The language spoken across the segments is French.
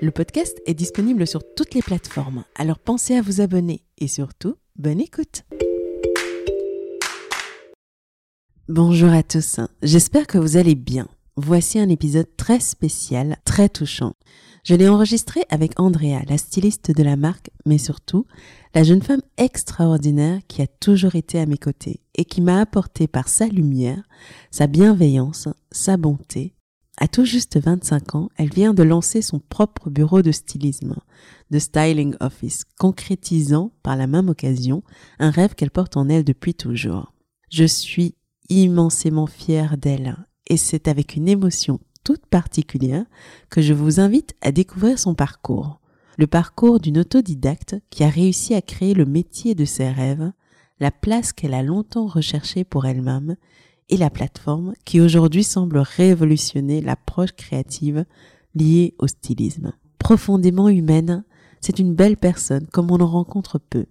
Le podcast est disponible sur toutes les plateformes, alors pensez à vous abonner et surtout, bonne écoute. Bonjour à tous, j'espère que vous allez bien. Voici un épisode très spécial, très touchant. Je l'ai enregistré avec Andrea, la styliste de la marque, mais surtout la jeune femme extraordinaire qui a toujours été à mes côtés et qui m'a apporté par sa lumière, sa bienveillance, sa bonté à tout juste 25 ans, elle vient de lancer son propre bureau de stylisme, de Styling Office, concrétisant par la même occasion un rêve qu'elle porte en elle depuis toujours. Je suis immensément fière d'elle et c'est avec une émotion toute particulière que je vous invite à découvrir son parcours. Le parcours d'une autodidacte qui a réussi à créer le métier de ses rêves, la place qu'elle a longtemps recherchée pour elle-même et la plateforme qui aujourd'hui semble révolutionner l'approche créative liée au stylisme. Profondément humaine, c'est une belle personne comme on en rencontre peu.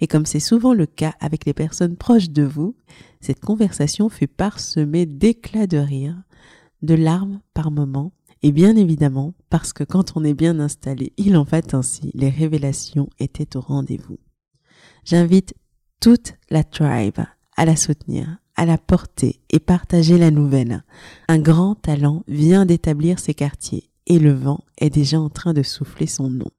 Et comme c'est souvent le cas avec les personnes proches de vous, cette conversation fut parsemée d'éclats de rire, de larmes par moments, et bien évidemment parce que quand on est bien installé, il en va ainsi, les révélations étaient au rendez-vous. J'invite toute la tribe à la soutenir, à la porter et partager la nouvelle. Un grand talent vient d'établir ses quartiers et le vent est déjà en train de souffler son nom.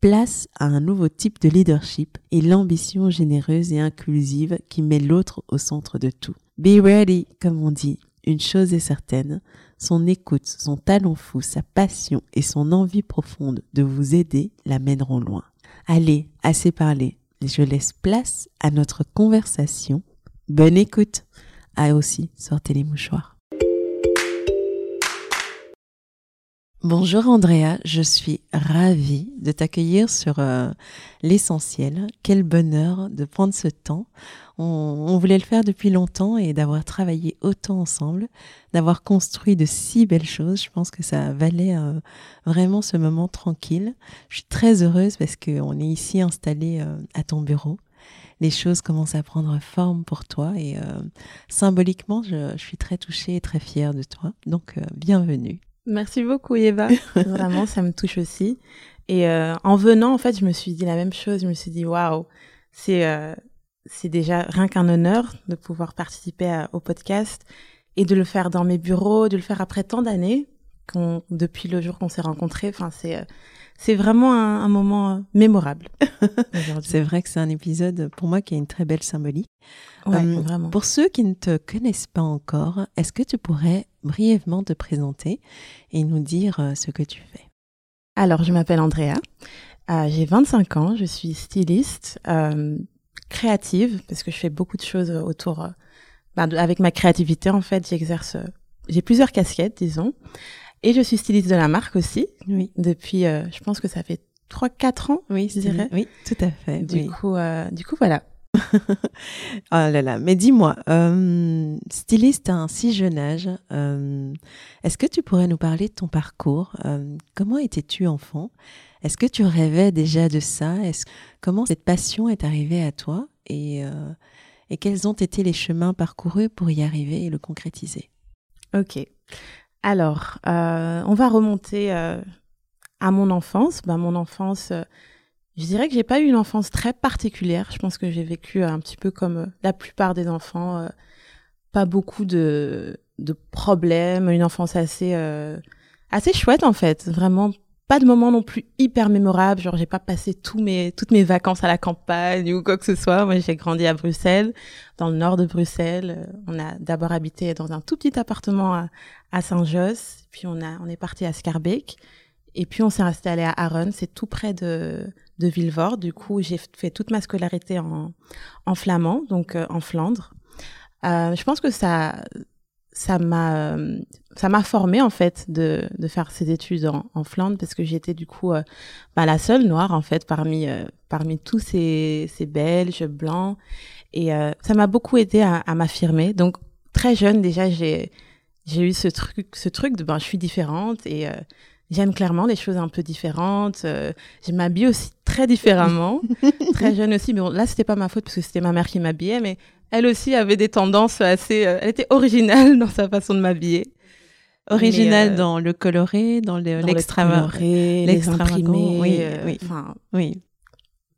Place à un nouveau type de leadership et l'ambition généreuse et inclusive qui met l'autre au centre de tout. Be ready, comme on dit. Une chose est certaine, son écoute, son talent fou, sa passion et son envie profonde de vous aider la mèneront loin. Allez, assez parlé. Je laisse place à notre conversation Bonne écoute. Ah aussi, sortez les mouchoirs. Bonjour Andrea, je suis ravie de t'accueillir sur euh, l'essentiel. Quel bonheur de prendre ce temps. On, voulait le faire depuis longtemps et d'avoir travaillé autant ensemble, d'avoir construit de si belles choses. Je pense que ça valait euh, vraiment ce moment tranquille. Je suis très heureuse parce qu'on est ici installé euh, à ton bureau les choses commencent à prendre forme pour toi et euh, symboliquement, je, suis très touchée et très fière de toi. Donc, euh, bienvenue. Merci beaucoup, Eva. Vraiment, ça me touche aussi. Et euh, en venant, en fait, je me suis dit la même chose. Je me suis dit, waouh, c'est c'est déjà rien qu'un honneur de pouvoir participer au podcast et de le faire dans mes bureaux, de le faire après tant d'années, depuis le jour qu'on s'est rencontrés. Enfin, c'est c'est vraiment un, moment euh, mémorable. c'est vrai que c'est un épisode pour moi qui a une très belle symbolique. Euh, vraiment. Pour ceux qui ne te connaissent pas encore, est-ce que tu pourrais brièvement te présenter et nous dire euh, ce que tu fais? Alors, je m'appelle Andrea. j'ai 25 ans. Je suis styliste, créative parce que je fais beaucoup de choses autour. Ben, avec ma créativité, en fait, j'exerce. j'ai plusieurs casquettes, disons. Et je suis styliste de la marque aussi. Oui. Depuis, euh, je pense que ça fait 3-4 ans, oui, je dirais. Oui, tout à fait. Du coup, euh, du coup, voilà. oh là là, mais dis-moi, euh, styliste à un si jeune âge, est-ce que tu pourrais nous parler de ton parcours Comment étais-tu enfant? Est-ce que tu rêvais déjà de ça? Comment cette passion est arrivée à toi? Et, et quels ont été les chemins parcourus pour y arriver et le concrétiser? Ok. Alors, euh, on va remonter euh, à mon enfance. Ben, mon enfance, euh, je dirais que j'ai pas eu une enfance très particulière. Je pense que j'ai vécu un petit peu comme la plupart des enfants, pas beaucoup de, de problèmes, une enfance assez assez chouette en fait, vraiment pas de moment non plus hyper mémorable. Genre, j'ai pas passé tous mes, toutes mes vacances à la campagne ou quoi que ce soit. Moi, j'ai grandi à Bruxelles, dans le nord de Bruxelles. On a d'abord habité dans un tout petit appartement à, à Saint-Josse. Puis on a, on est parti à Scarbeck. Et puis on s'est installé à Aron, c'est tout près de, de Villevorde. Du coup, j'ai fait toute ma scolarité en, en flamand, donc euh, en Flandre. Euh, je pense que ça, ça m'a, ça m'a formé en fait de, de faire ces études en, en Flandre parce que j'étais du coup euh, bah, la seule noire en fait parmi euh, parmi tous ces, ces Belges blancs et ça m'a beaucoup aidé à, à m'affirmer. Donc très jeune déjà j'ai j'ai eu ce truc ce truc de ben je suis différente et J'aime clairement les choses un peu différentes. Euh, je m'habille aussi très différemment, très jeune aussi. Mais bon, là, c'était pas ma faute parce que c'était ma mère qui m'habillait, mais elle aussi avait des tendances assez. Euh, elle était originale dans sa façon de m'habiller. Originale euh, dans le coloré, dans l'extra les, les imprimés. Oui, oui. Enfin, oui.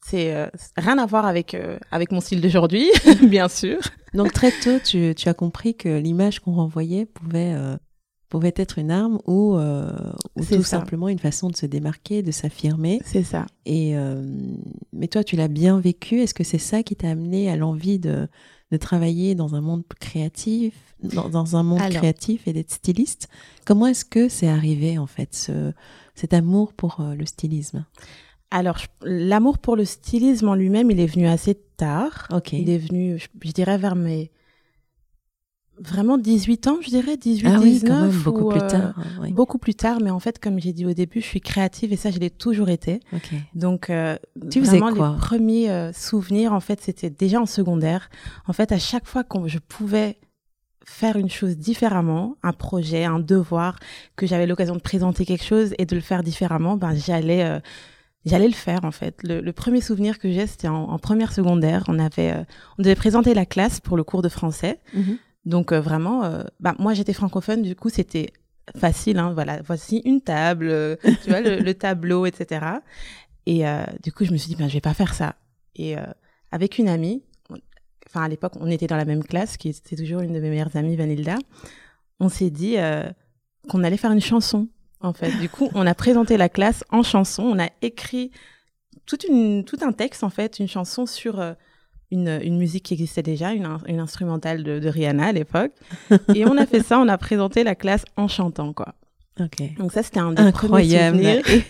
C'est rien à voir avec avec mon style d'aujourd'hui, bien sûr. Donc très tôt, tu, tu as compris que l'image qu'on renvoyait pouvait pouvait être une arme ou, euh, ou tout simplement une façon de se démarquer, de s'affirmer. C'est ça. Et euh, mais toi, tu l'as bien vécu. Est-ce que c'est ça qui t'a amené à l'envie de, de travailler dans un monde créatif, dans, dans un monde créatif et d'être styliste. Comment est-ce que c'est arrivé en fait ce, cet amour pour euh, le stylisme? Alors, l'amour pour le stylisme en lui-même, il est venu assez tard. Il est venu, je, je dirais, vers mes vraiment 18 ans, je dirais, 18, ah 19. Quand même, beaucoup plus tard. Oui. Beaucoup plus tard, mais en fait, comme j'ai dit au début, je suis créative et ça, je l'ai toujours été. Okay. Donc, euh, tu vraiment, faisais quoi? les premiers euh, souvenirs, en fait, c'était déjà en secondaire. En fait, à chaque fois que je pouvais faire une chose différemment, un projet, un devoir, que j'avais l'occasion de présenter quelque chose et de le faire différemment, ben j'allais euh, j'allais le faire en fait. Le, le premier souvenir que j'ai, c'était en, en, première secondaire. On avait, euh, on devait présenter la classe pour le cours de français. Mm -hmm. Donc euh, vraiment, euh, bah, moi j'étais francophone, du coup c'était facile. Hein, voilà, voici une table, euh, tu vois le, le, tableau, etc. Et euh, du coup je me suis dit ben je vais pas faire ça. Et euh, avec une amie, enfin à l'époque on était dans la même classe, qui était toujours une de mes meilleures amies, Vanilda. On s'est dit qu'on allait faire une chanson. En fait, du coup on a présenté la classe en chanson. On a écrit toute une tout un texte en fait, une chanson sur une, une, musique qui existait déjà, une, une instrumentale de, de, Rihanna à l'époque. et on a fait ça, on a présenté la classe en chantant, quoi. Ok. Donc ça, c'était un des Incroyable. premiers souvenirs.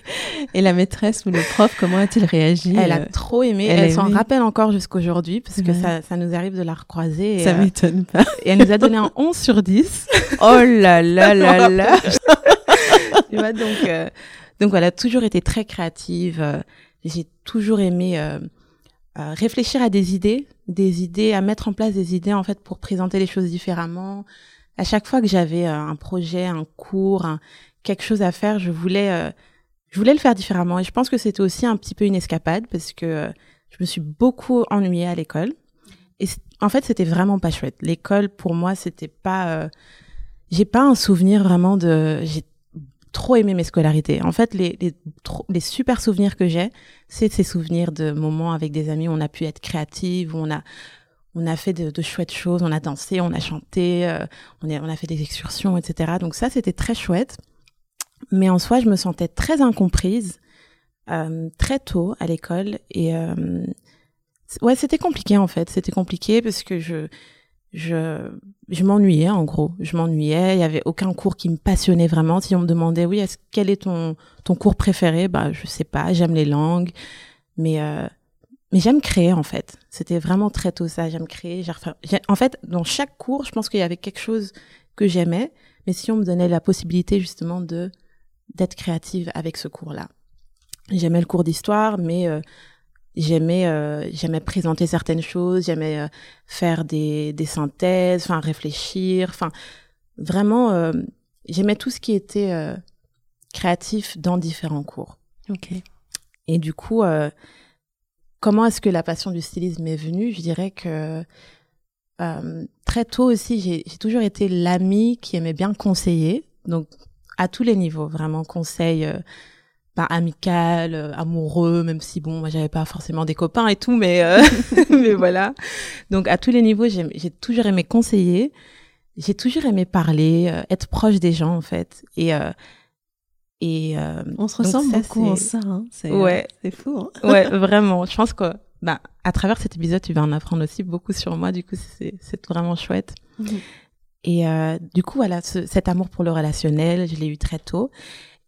Et, et, la maîtresse ou le prof, comment a-t-il réagi Elle a trop aimé. Elle, elle s'en rappelle encore jusqu'aujourd'hui parce ouais. que ça, ça nous arrive de la recroiser. ça euh, m'étonne pas. Et elle nous a donné un 11 sur 10. oh là là là là. tu vois, donc, euh, donc voilà, toujours été très créative. Euh, J'ai toujours aimé euh, euh, réfléchir à des idées, des idées, à mettre en place des idées en fait pour présenter les choses différemment. À chaque fois que j'avais euh, un projet, un cours, un, quelque chose à faire, je voulais, euh, je voulais le faire différemment. Et je pense que c'était aussi un petit peu une escapade parce que euh, je me suis beaucoup ennuyée à l'école. Et en fait, c'était vraiment pas chouette. L'école, pour moi, c'était pas. j'ai pas un souvenir vraiment de. J'ai trop aimé mes scolarités. En fait, les, les, les super souvenirs que j'ai, c'est ces souvenirs de moments avec des amis où on a pu être créative, où on a, on a fait de, de chouettes choses, on a dansé, on a chanté, euh, on, a, on a fait des excursions, etc. Donc ça, c'était très chouette. Mais en soi, je me sentais très incomprise euh, très tôt à l'école et euh, ouais, c'était compliqué en fait. C'était compliqué parce que je je, je m'ennuyais en gros. Je m'ennuyais. Il y avait aucun cours qui me passionnait vraiment. Si on me demandait, oui, est-ce quel est ton ton cours préféré? Bah, je sais pas. J'aime les langues, mais euh, mais j'aime créer en fait. C'était vraiment très tôt ça. J'aime créer. En fait, dans chaque cours, je pense qu'il y avait quelque chose que j'aimais. Mais si on me donnait la possibilité justement de d'être créative avec ce cours-là, j'aimais le cours d'histoire, mais euh, j'aimais euh, j'aimais présenter certaines choses j'aimais euh, faire des des synthèses enfin réfléchir enfin vraiment euh, j'aimais tout ce qui était euh, créatif dans différents cours. Ok. Et du coup euh, comment est-ce que la passion du stylisme est venue? Je dirais que euh, très tôt aussi j'ai j'ai toujours été l'amie qui aimait bien conseiller. Donc à tous les niveaux vraiment conseil pas amical, euh, amoureux, même si bon, moi j'avais pas forcément des copains et tout, mais euh, mais voilà. Donc à tous les niveaux, j'ai toujours aimé conseiller, j'ai toujours aimé parler, euh, être proche des gens en fait. Et Et on se ressemble beaucoup en ça. Hein. C'est ouais. c'est fou. Hein. ouais, vraiment. Je pense que bah, à travers cet épisode, tu vas en apprendre aussi beaucoup sur moi. Du coup, c'est vraiment chouette. Mhm. Et du coup, voilà, cet amour pour le relationnel, je l'ai eu très tôt.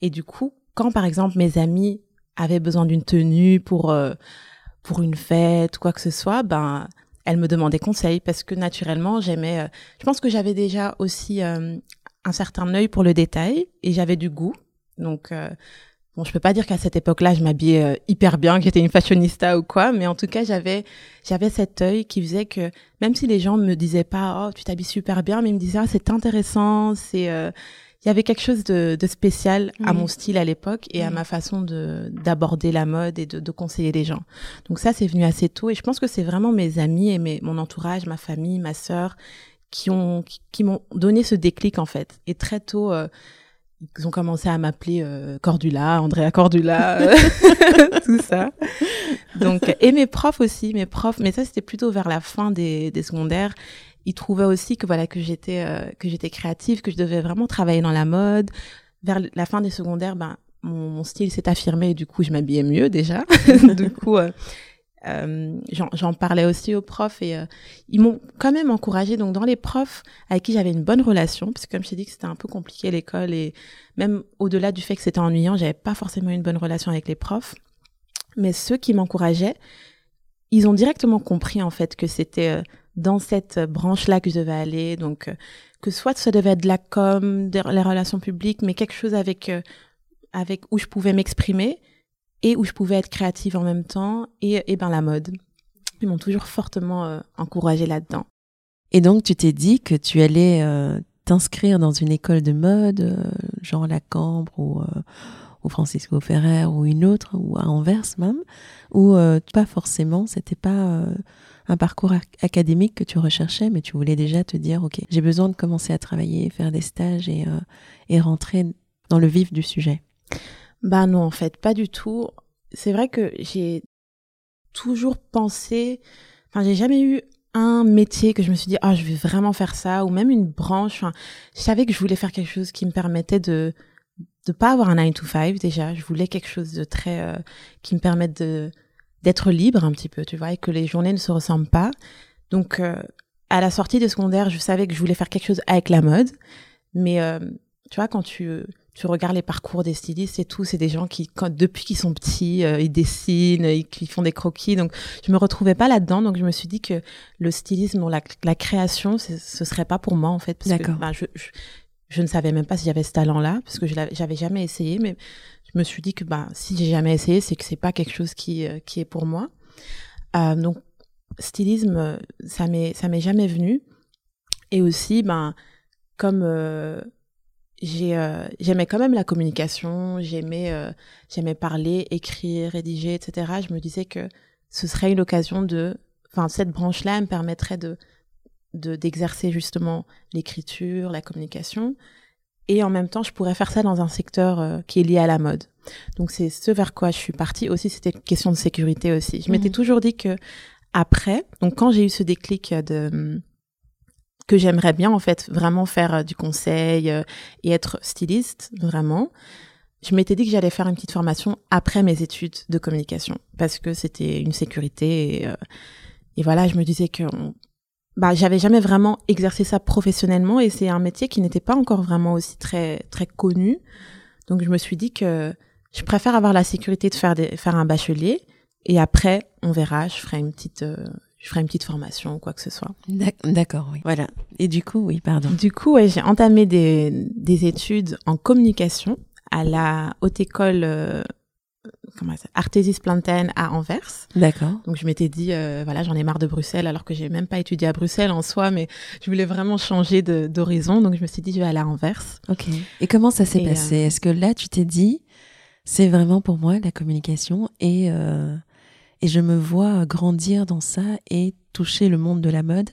Et du coup, quand par exemple mes amis avaient besoin d'une tenue pour euh, pour une fête quoi que ce soit, ben elles me demandaient conseil parce que naturellement j'aimais. Euh, je pense que j'avais déjà aussi euh, un certain œil pour le détail et j'avais du goût. Donc Bon, je peux pas dire qu'à cette époque-là, je m'habillais hyper bien, que j'étais une fashionista ou quoi, mais en tout cas, j'avais j'avais cet œil qui faisait que même si les gens me disaient pas "Oh, tu t'habilles super bien", mais ils me disaient "Ah, c'est intéressant, c'est il y avait quelque chose de, de spécial à mon style à l'époque et à ma façon de d'aborder la mode et de, de, conseiller les gens. Donc ça, c'est venu assez tôt et je pense que c'est vraiment mes amis et mes, mon entourage, ma famille, ma sœur qui ont qui, m'ont donné ce déclic en fait. Et très tôt, euh, ils ont commencé à m'appeler euh, Cordula, Andrea Cordula, tout ça. Donc et mes profs aussi, mes profs, mais ça c'était plutôt vers la fin des, des secondaires il trouvait aussi que voilà que j'étais euh, que j'étais créative, que je devais vraiment travailler dans la mode. Vers la fin des secondaires, ben mon, style s'est affirmé et du coup je m'habillais mieux déjà. du coup euh, euh, j'en parlais aussi aux profs et ils m'ont quand même encouragé. Donc dans les profs avec qui j'avais une bonne relation, parce que comme je t'ai dit que c'était un peu compliqué l'école et même au-delà du fait que c'était ennuyant, j'avais pas forcément une bonne relation avec les profs. Mais ceux qui m'encourageaient, ils ont directement compris en fait que c'était dans cette branche-là que je devais aller. Donc, euh, que soit ça devait être de la com, de les relations publiques, mais quelque chose avec, euh, avec où je pouvais m'exprimer et où je pouvais être créative en même temps et, et ben la mode. Ils m'ont toujours fortement euh, encouragée là-dedans. Et donc, tu t'es dit que tu allais t'inscrire dans une école de mode, genre la Cambre ou, ou Francisco Ferrer ou une autre, ou à Anvers même, ou pas forcément, c'était pas un parcours académique que tu recherchais, mais tu voulais déjà te dire, OK, j'ai besoin de commencer à travailler, faire des stages et, euh, et rentrer dans le vif du sujet Bah non, en fait, pas du tout. C'est vrai que j'ai toujours pensé, enfin, j'ai jamais eu un métier que je me suis dit, ah, je vais vraiment faire ça, ou même une branche. Je savais que je voulais faire quelque chose qui me permettait de de pas avoir un 9 to 5 déjà. Je voulais quelque chose de très, euh, qui me permette de, d'être libre un petit peu, tu vois, et que les journées ne se ressemblent pas. Donc, euh, à la sortie de secondaire, je savais que je voulais faire quelque chose avec la mode. Mais, euh, tu vois, quand tu, tu regardes les parcours des stylistes et tout, c'est des gens qui, quand, depuis qu'ils sont petits, euh, ils dessinent, ils, font des croquis. Donc, je me retrouvais pas là-dedans. Donc, je me suis dit que le stylisme ou la, la création, ce serait pas pour moi, en fait. D'accord. Bah, je, je, ne savais même pas si j'avais ce talent-là, parce que je j'avais jamais essayé. Mais je me suis dit que bah si j'ai jamais essayé, c'est que c'est pas quelque chose qui euh, qui est pour moi. Euh, donc stylisme, ça m'est ça m'est jamais venu. Et aussi, ben comme euh, j'ai j'aimais quand même la communication, j'aimais j'aimais parler, écrire, rédiger, etc. Je me disais que ce serait une occasion de, enfin cette branche-là me permettrait de d'exercer justement l'écriture, la communication, et en même temps, je pourrais faire ça dans un secteur euh, qui est lié à la mode. Donc c'est ce vers quoi je suis partie aussi. C'était une question de sécurité aussi. Je m'étais mhm. toujours dit que après, donc quand j'ai eu ce déclic de que j'aimerais bien en fait vraiment faire euh, du conseil euh, et être styliste vraiment, je m'étais dit que j'allais faire une petite formation après mes études de communication parce que c'était une sécurité et, et voilà, je me disais que bah j'avais jamais vraiment exercé ça professionnellement et c'est un métier qui n'était pas encore vraiment aussi très très connu. Donc je me suis dit que je préfère avoir la sécurité de faire des, faire un bachelier et après on verra, je ferai une petite euh, je ferai une petite formation ou quoi que ce soit. D'accord, oui. Voilà. Et du coup, oui, pardon. Du coup, ouais, j'ai entamé des, des études en communication à la haute école euh, comment ça Artesis Plantain à Anvers. D'accord. Donc je m'étais dit euh, voilà j'en ai marre de Bruxelles alors que j'ai même pas étudié à Bruxelles en soi mais je voulais vraiment changer d'horizon donc je me suis dit je vais aller à Anvers. Ok. Et comment ça s'est passé euh, Est-ce que là tu t'es dit c'est vraiment pour moi la communication et euh, et je me vois grandir dans ça et toucher le monde de la mode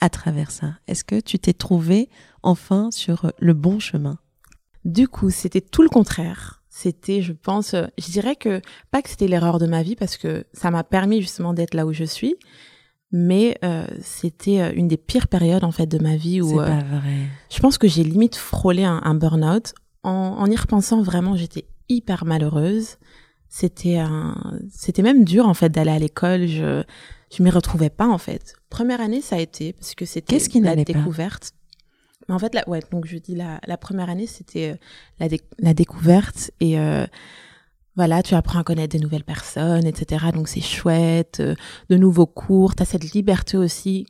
à travers ça? Est-ce que tu t'es trouvé enfin sur le bon chemin? Du coup c'était tout le contraire c'était, je pense, euh, je dirais que pas que c'était l'erreur de ma vie parce que ça m'a permis justement d'être là où je suis, mais euh, c'était euh, une des pires périodes en fait de ma vie où pas vrai. je pense que j'ai limite frôlé un, un burn-out en, y repensant, vraiment, j'étais hyper malheureuse. C'était un, c'était même dur en fait d'aller à l'école. Je, je m'y retrouvais pas en fait. Première année, ça a été parce que c'était Qu'est-ce qui la pas? découverte. Mais en fait, la, ouais, donc je dis la, la première année, c'était euh, la, la découverte et euh, voilà, tu apprends à connaître des nouvelles personnes, etc. Donc c'est chouette, euh, de nouveaux cours. T'as cette liberté aussi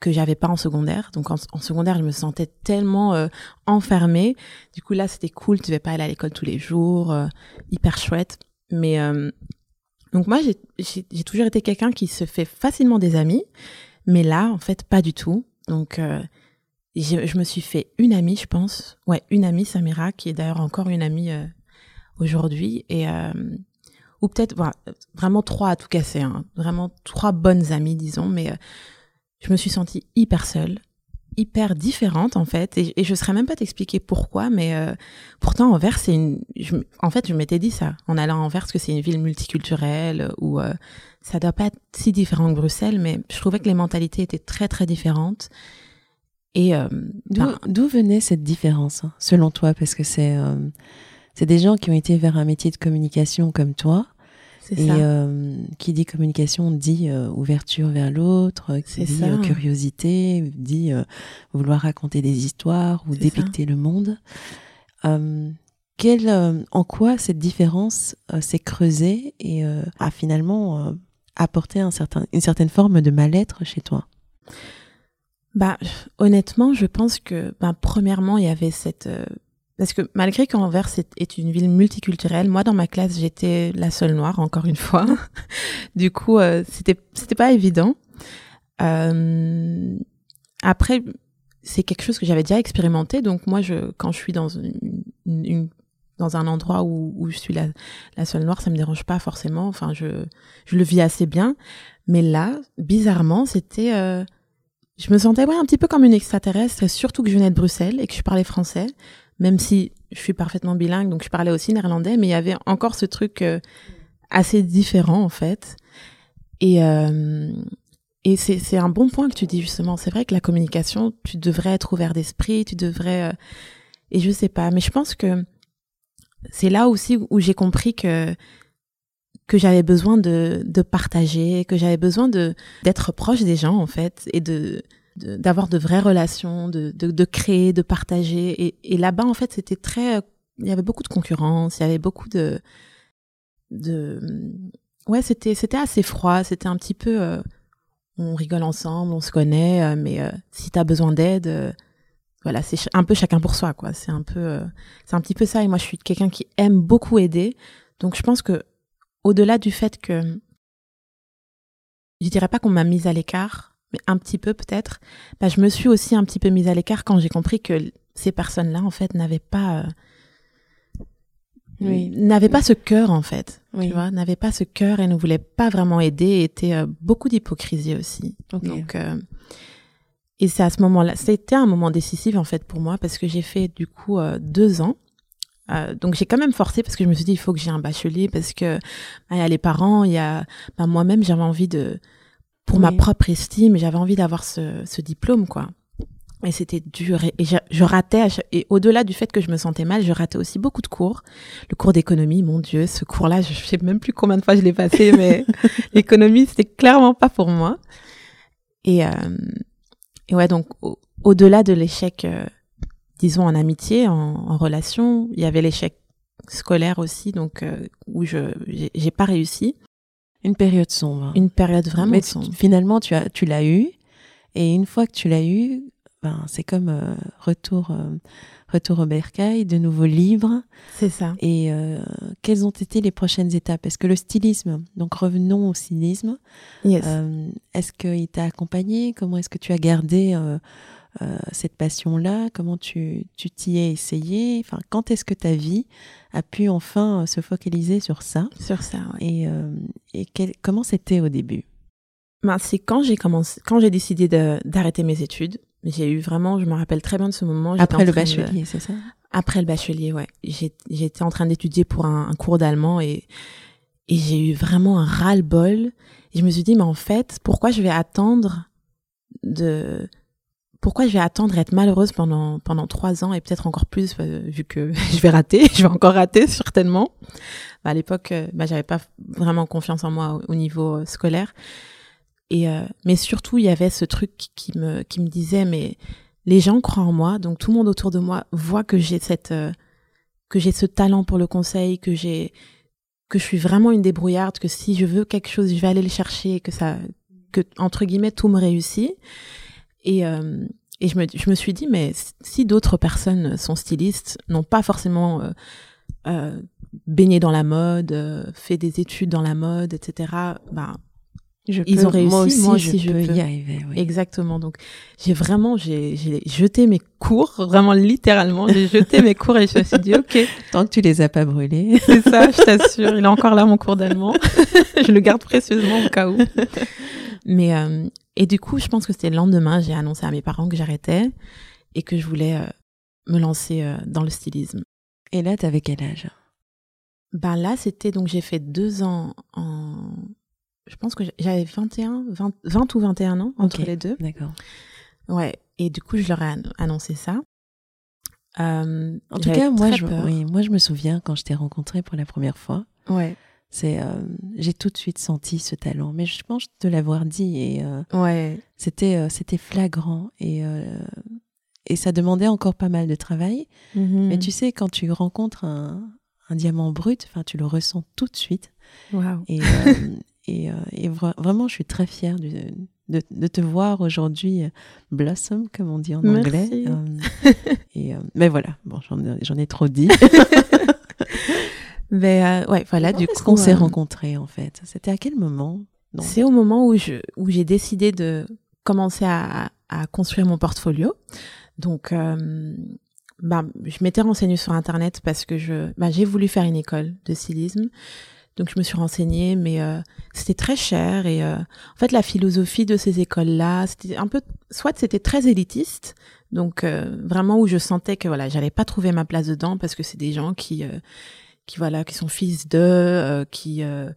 que j'avais pas en secondaire. Donc en, en secondaire, je me sentais tellement euh, enfermée. Du coup là, c'était cool. Tu devais pas aller à l'école tous les jours, euh, hyper chouette. Mais donc moi, j'ai toujours été quelqu'un qui se fait facilement des amis, mais là, en fait, pas du tout. Donc euh, j'ai- je me suis fait une amie, je pense. Ouais, une amie, Samira, qui est d'ailleurs encore une amie euh, aujourd'hui. Et euh, ou peut-être voilà, vraiment trois à tout casser. Hein. Vraiment trois bonnes amies, disons. Mais euh, je me suis sentie hyper seule, hyper différente en fait. Et, et je saurais même pas t'expliquer pourquoi, mais euh, pourtant Anvers, c'est une. je en fait, je m'étais dit ça en allant à Anvers que c'est une ville multiculturelle où euh, ça doit pas être si différent que Bruxelles, mais je trouvais que les mentalités étaient très très différentes. Et euh, D'où ben, d'où venait cette différence, hein, selon toi? Parce que c'est euh, c'est des gens qui ont été vers un métier de communication comme toi. c'est Et ça. euh, qui dit communication dit euh, ouverture vers l'autre, qui C'est dit ça. curiosité, dit vouloir raconter des histoires ou C'est dépicter le monde. Quel, en quoi cette différence s'est creusée et a finalement apporté un certain, une certaine forme de mal-être chez toi? Bah, honnêtement, je pense que, bah, premièrement, il y avait cette, euh, parce que malgré qu'Anvers est, une ville multiculturelle, moi dans ma classe j'étais la seule noire encore une fois. du coup, euh, c'était c'était pas évident. Euh, après, c'est quelque chose que j'avais déjà expérimenté. Donc moi, je quand je suis dans une, une- une- dans un endroit où, où je suis la, la seule noire, ça me dérange pas forcément. Enfin, je je le vis assez bien. Mais là, bizarrement, c'était euh, je me sentais ouais, un petit peu comme une extraterrestre, surtout que je venais de Bruxelles et que je parlais français, même si je suis parfaitement bilingue, donc je parlais aussi néerlandais, mais il y avait encore ce truc euh, assez différent en fait. Et, euh, et c'est un bon point que tu dis justement. C'est vrai que la communication, tu devrais être ouvert d'esprit, tu devrais... euh, et je sais pas, mais je pense que c'est là aussi où j'ai compris que que j'avais besoin de, de partager, que j'avais besoin de d'être proche des gens en fait et de d'avoir de, vraies relations, de, de, de créer, de partager. Et, et là-bas en fait c'était très, euh, il y avait beaucoup de concurrence, il y avait beaucoup de de ouais c'était c'était assez froid, c'était un petit peu euh, on rigole ensemble, on se connaît, euh, mais euh, si t'as besoin d'aide, euh, voilà c'est un peu chacun pour soi quoi. C'est un peu c'est un petit peu ça. Et moi je suis quelqu'un qui aime beaucoup aider, donc je pense que au-delà du fait que je dirais pas qu'on m'a mise à l'écart, mais un petit peu peut-être, bah, je me suis aussi un petit peu mise à l'écart quand j'ai compris que ces personnes-là en fait n'avaient pas euh, Oui. n'avaient pas ce cœur en fait, Oui. tu vois, n'avaient pas ce cœur et ne voulaient pas vraiment aider, et étaient euh, beaucoup d'hypocrisie aussi. Donc euh, et c'est à ce moment-là, c'était un moment décisif en fait pour moi parce que j'ai fait du coup euh, deux ans. Euh, donc j'ai quand même forcé parce que je me suis dit il faut que j'ai un bachelier parce que bah, il y a les parents, il y a bah, moi-même j'avais envie de pour ma propre estime, j'avais envie d'avoir ce, ce diplôme quoi. Et c'était dur et, et je, je ratais chaque- et au-delà du fait que je me sentais mal, je ratais aussi beaucoup de cours. Le cours d'économie, mon dieu, ce cours-là, je sais même plus combien de fois je l'ai passé, mais l'économie c'était clairement pas pour moi. Et, euh, et ouais, donc au- au-delà de l'échec, euh, disons en amitié, en, en relation, il y avait l'échec scolaire aussi, donc euh, où je j'ai pas réussi. Une période sombre. Une période vraiment Mais tu- sombre. finalement, tu as, tu l'as eu. Et une fois que tu l'as eu, ben, c'est comme euh, retour, euh, retour au bercail, de nouveaux livres. C'est ça. Et quelles ont été les prochaines étapes? Est-ce que le stylisme, donc revenons au stylisme, Yes. est-ce qu'il t'a accompagné? Comment est-ce que tu as gardé euh, cette passion-là Comment tu tu t'y es essayé Enfin, quand est-ce que ta vie a pu enfin euh, se focaliser sur ça Sur ça, ouais. Et, euh, et quel- comment c'était au début? Ben, c'est quand j'ai commencé, quand j'ai décidé d'arrêter mes études. J'ai eu vraiment, je me rappelle très bien de ce moment. Après le de- bachelier, c'est ça? Après le bachelier, ouais. J'ai- J'étais en train d'étudier pour un, un cours d'allemand et, et j'ai eu vraiment un ras-le-bol. Et je me suis dit, mais en fait, pourquoi je vais attendre de, pourquoi je vais attendre être malheureuse pendant pendant trois ans et peut-être encore plus euh, vu que je vais rater, je vais encore rater certainement. Bah, à l'époque, euh, bah, j'avais pas vraiment confiance en moi au, niveau euh, scolaire. Et mais surtout, il y avait ce truc qui me qui me disait mais les gens croient en moi, donc tout le monde autour de moi voit que j'ai cette que j'ai ce talent pour le conseil, que j'ai que je suis vraiment une débrouillarde, que si je veux quelque chose, je vais aller le chercher, que ça que entre guillemets tout me réussit. Et, euh, et je, me, je me suis dit, mais si d'autres personnes sont stylistes, n'ont pas forcément euh, euh, baigné dans la mode, euh, fait des études dans la mode, etc., ben, je ils ont réussi, moi aussi, je, peux, y arriver. Oui. Exactement. Donc, j'ai vraiment, j'ai jeté mes cours, vraiment littéralement, j'ai jeté mes cours et je me suis dit, ok. Tant que tu les as pas brûlés. C'est ça, je t'assure. Il est encore là, mon cours d'allemand. je le garde précieusement au cas où. Mais euh, et du coup, je pense que c'était le lendemain, j'ai annoncé à mes parents que j'arrêtais et que je voulais euh, me lancer euh, dans le stylisme. Et là, t'avais quel âge? Ben là, c'était donc j'ai fait deux ans en. Je pense que j'avais 21, 20, 20, ou 21 ans entre les deux. D'accord. Ouais. Et du coup, je leur ai annoncé ça. Euh, en tout cas, moi je, oui, moi, je me souviens quand je t'ai rencontré pour la première fois. Ouais. C'est, euh, j'ai tout de suite senti ce talent, mais je pense de l'avoir dit et euh, ouais. c'était, euh, c'était flagrant et et ça demandait encore pas mal de travail. Mhm. Mais tu sais, quand tu rencontres un, un diamant brut, enfin, tu le ressens tout de suite. Wow. Et, et, et vraiment, je suis très fière de, de, de te voir aujourd'hui blossom, comme on dit en Merci. anglais. et, mais voilà, bon, j'en ai trop dit. Mais euh, ouais, voilà, du coup. s'est euh, rencontrés en fait? C'était à quel moment C'est au moment où je où j'ai décidé de commencer à, à construire mon portfolio. Donc, euh, bah, je m'étais renseignée sur Internet parce que je, bah, j'ai voulu faire une école de stylisme. Donc, je me suis renseignée, mais euh, c'était très cher. Et euh, en fait, la philosophie de ces écoles-là, c'était un peu, soit c'était très élitiste, donc euh, vraiment où je sentais que voilà, j'allais pas trouver ma place dedans parce que c'est des gens qui qui voilà, qui sont fils de, euh, qui euh,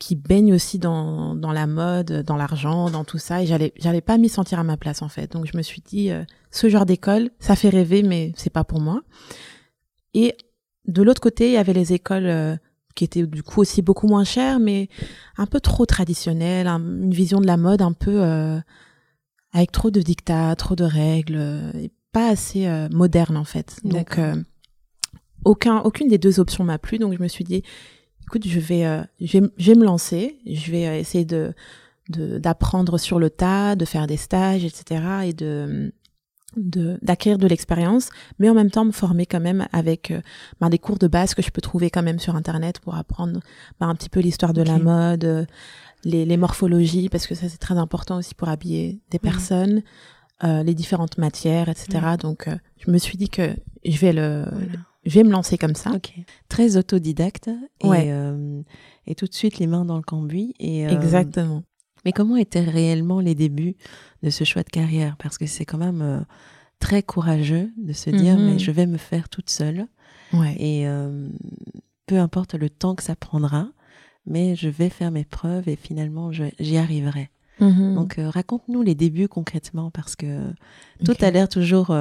qui baignent aussi dans dans la mode, dans l'argent, dans tout ça. Et j'allais j'allais pas m'y sentir à ma place en fait. Donc je me suis dit, euh, ce genre d'école, ça fait rêver, mais c'est pas pour moi. Et de l'autre côté, il y avait les écoles qui étaient du coup aussi beaucoup moins chères, mais un peu trop traditionnelles, une vision de la mode un peu avec trop de dictats, trop de règles, et pas assez moderne en fait. Donc aucun, aucune des deux options m'a plu, donc je me suis dit, écoute, je vais, euh, je vais, je vais me lancer, je vais euh, essayer de d'apprendre sur le tas, de faire des stages, etc. et de d'acquérir de, l'expérience, mais en même temps me former quand même avec euh, ben, des cours de base que je peux trouver quand même sur internet pour apprendre ben, un petit peu l'histoire de la mode, les, les, morphologies parce que ça c'est très important aussi pour habiller des personnes, euh, les différentes matières, etc. Donc je me suis dit que je vais le je vais me lancer comme ça. Très autodidacte et, euh, et tout de suite les mains dans le cambouis. Et, euh, Exactement. Mais comment étaient réellement les débuts de ce choix de carrière? Parce que c'est quand même euh, très courageux de se dire mhm. mais je vais me faire toute seule. Ouais. Et peu importe le temps que ça prendra, mais je vais faire mes preuves et finalement j'y arriverai. Mhm. Donc raconte-nous les débuts concrètement parce que tout a l'air toujours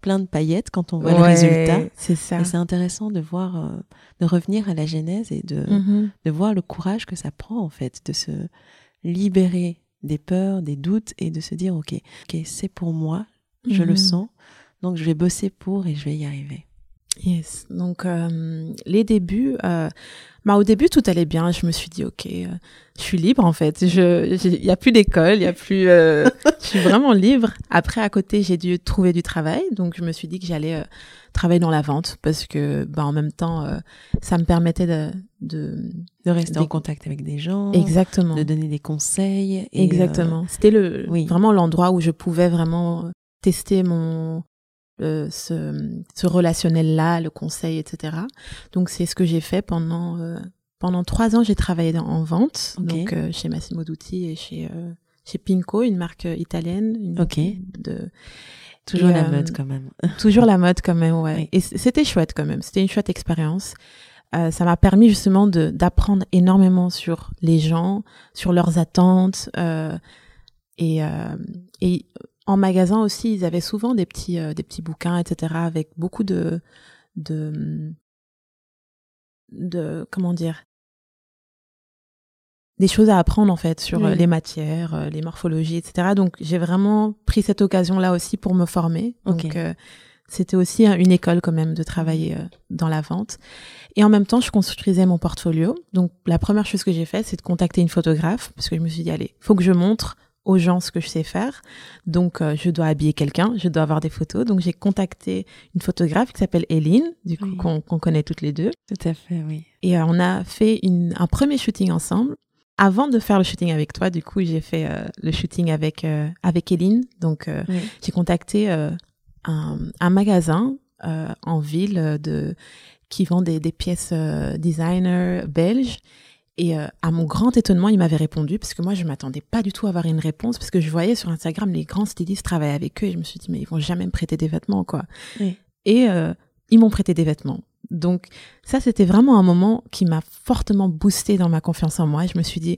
plein de paillettes quand on voit le résultat. C'est ça. Et c'est intéressant de voir, euh, de revenir à la genèse et de, mm-hmm. de voir le courage que ça prend en fait, de se libérer des peurs, des doutes et de se dire ok, ok, c'est pour moi, je le mm-hmm. sens, donc je vais bosser pour et je vais y arriver. Yes. Donc euh, les débuts, euh, bah, au début tout allait bien. Je me suis dit ok, euh, je suis libre en fait. Je, il y a plus d'école, il y a plus, euh, je suis vraiment libre. Après à côté j'ai dû trouver du travail, donc je me suis dit que j'allais euh, travailler dans la vente parce que bah en même temps ça me permettait de de, de rester en contact avec des gens, exactement, de donner des conseils. exactement. C'était le vraiment l'endroit où je pouvais vraiment tester mon euh, ce, ce relationnel-là, le conseil, etc. Donc c'est ce que j'ai fait pendant euh, pendant trois ans. J'ai travaillé en vente, donc euh, chez Massimo Dutti et chez chez Pinco, une marque italienne. Une, ok. De toujours la mode quand même. toujours la mode quand même, ouais. Et c'était chouette quand même. C'était une chouette expérience. Euh, ça m'a permis justement de d'apprendre énormément sur les gens, sur leurs attentes euh, et, euh, et en magasin aussi, ils avaient souvent des petits, des petits bouquins, etc., avec beaucoup de, de, de, comment dire, des choses à apprendre en fait sur les matières, les morphologies, etc. Donc j'ai vraiment pris cette occasion là aussi pour me former. Donc c'était aussi une école quand même de travailler euh, dans la vente. Et en même temps, je construisais mon portfolio. Donc la première chose que j'ai fait, c'est de contacter une photographe parce que je me suis dit allez, faut que je montre aux gens ce que je sais faire. Donc euh, je dois habiller quelqu'un, je dois avoir des photos. Donc j'ai contacté une photographe qui s'appelle Eline, du coup qu'on connaît toutes les deux. Tout à fait, oui. Et euh, on a fait une, un premier shooting ensemble. Avant de faire le shooting avec toi, du coup, j'ai fait le shooting avec avec Eline. Donc j'ai contacté un, magasin euh, en ville de qui vend des, pièces euh, designer belges. Et euh, à mon grand étonnement, il m'avait répondu, parce que moi, je m'attendais pas du tout à avoir une réponse, parce que je voyais sur Instagram les grands stylistes travailler avec eux, et je me suis dit, mais ils vont jamais me prêter des vêtements, quoi. Et ils m'ont prêté des vêtements. Donc ça, c'était vraiment un moment qui m'a fortement boosté dans ma confiance en moi. Et je me suis dit,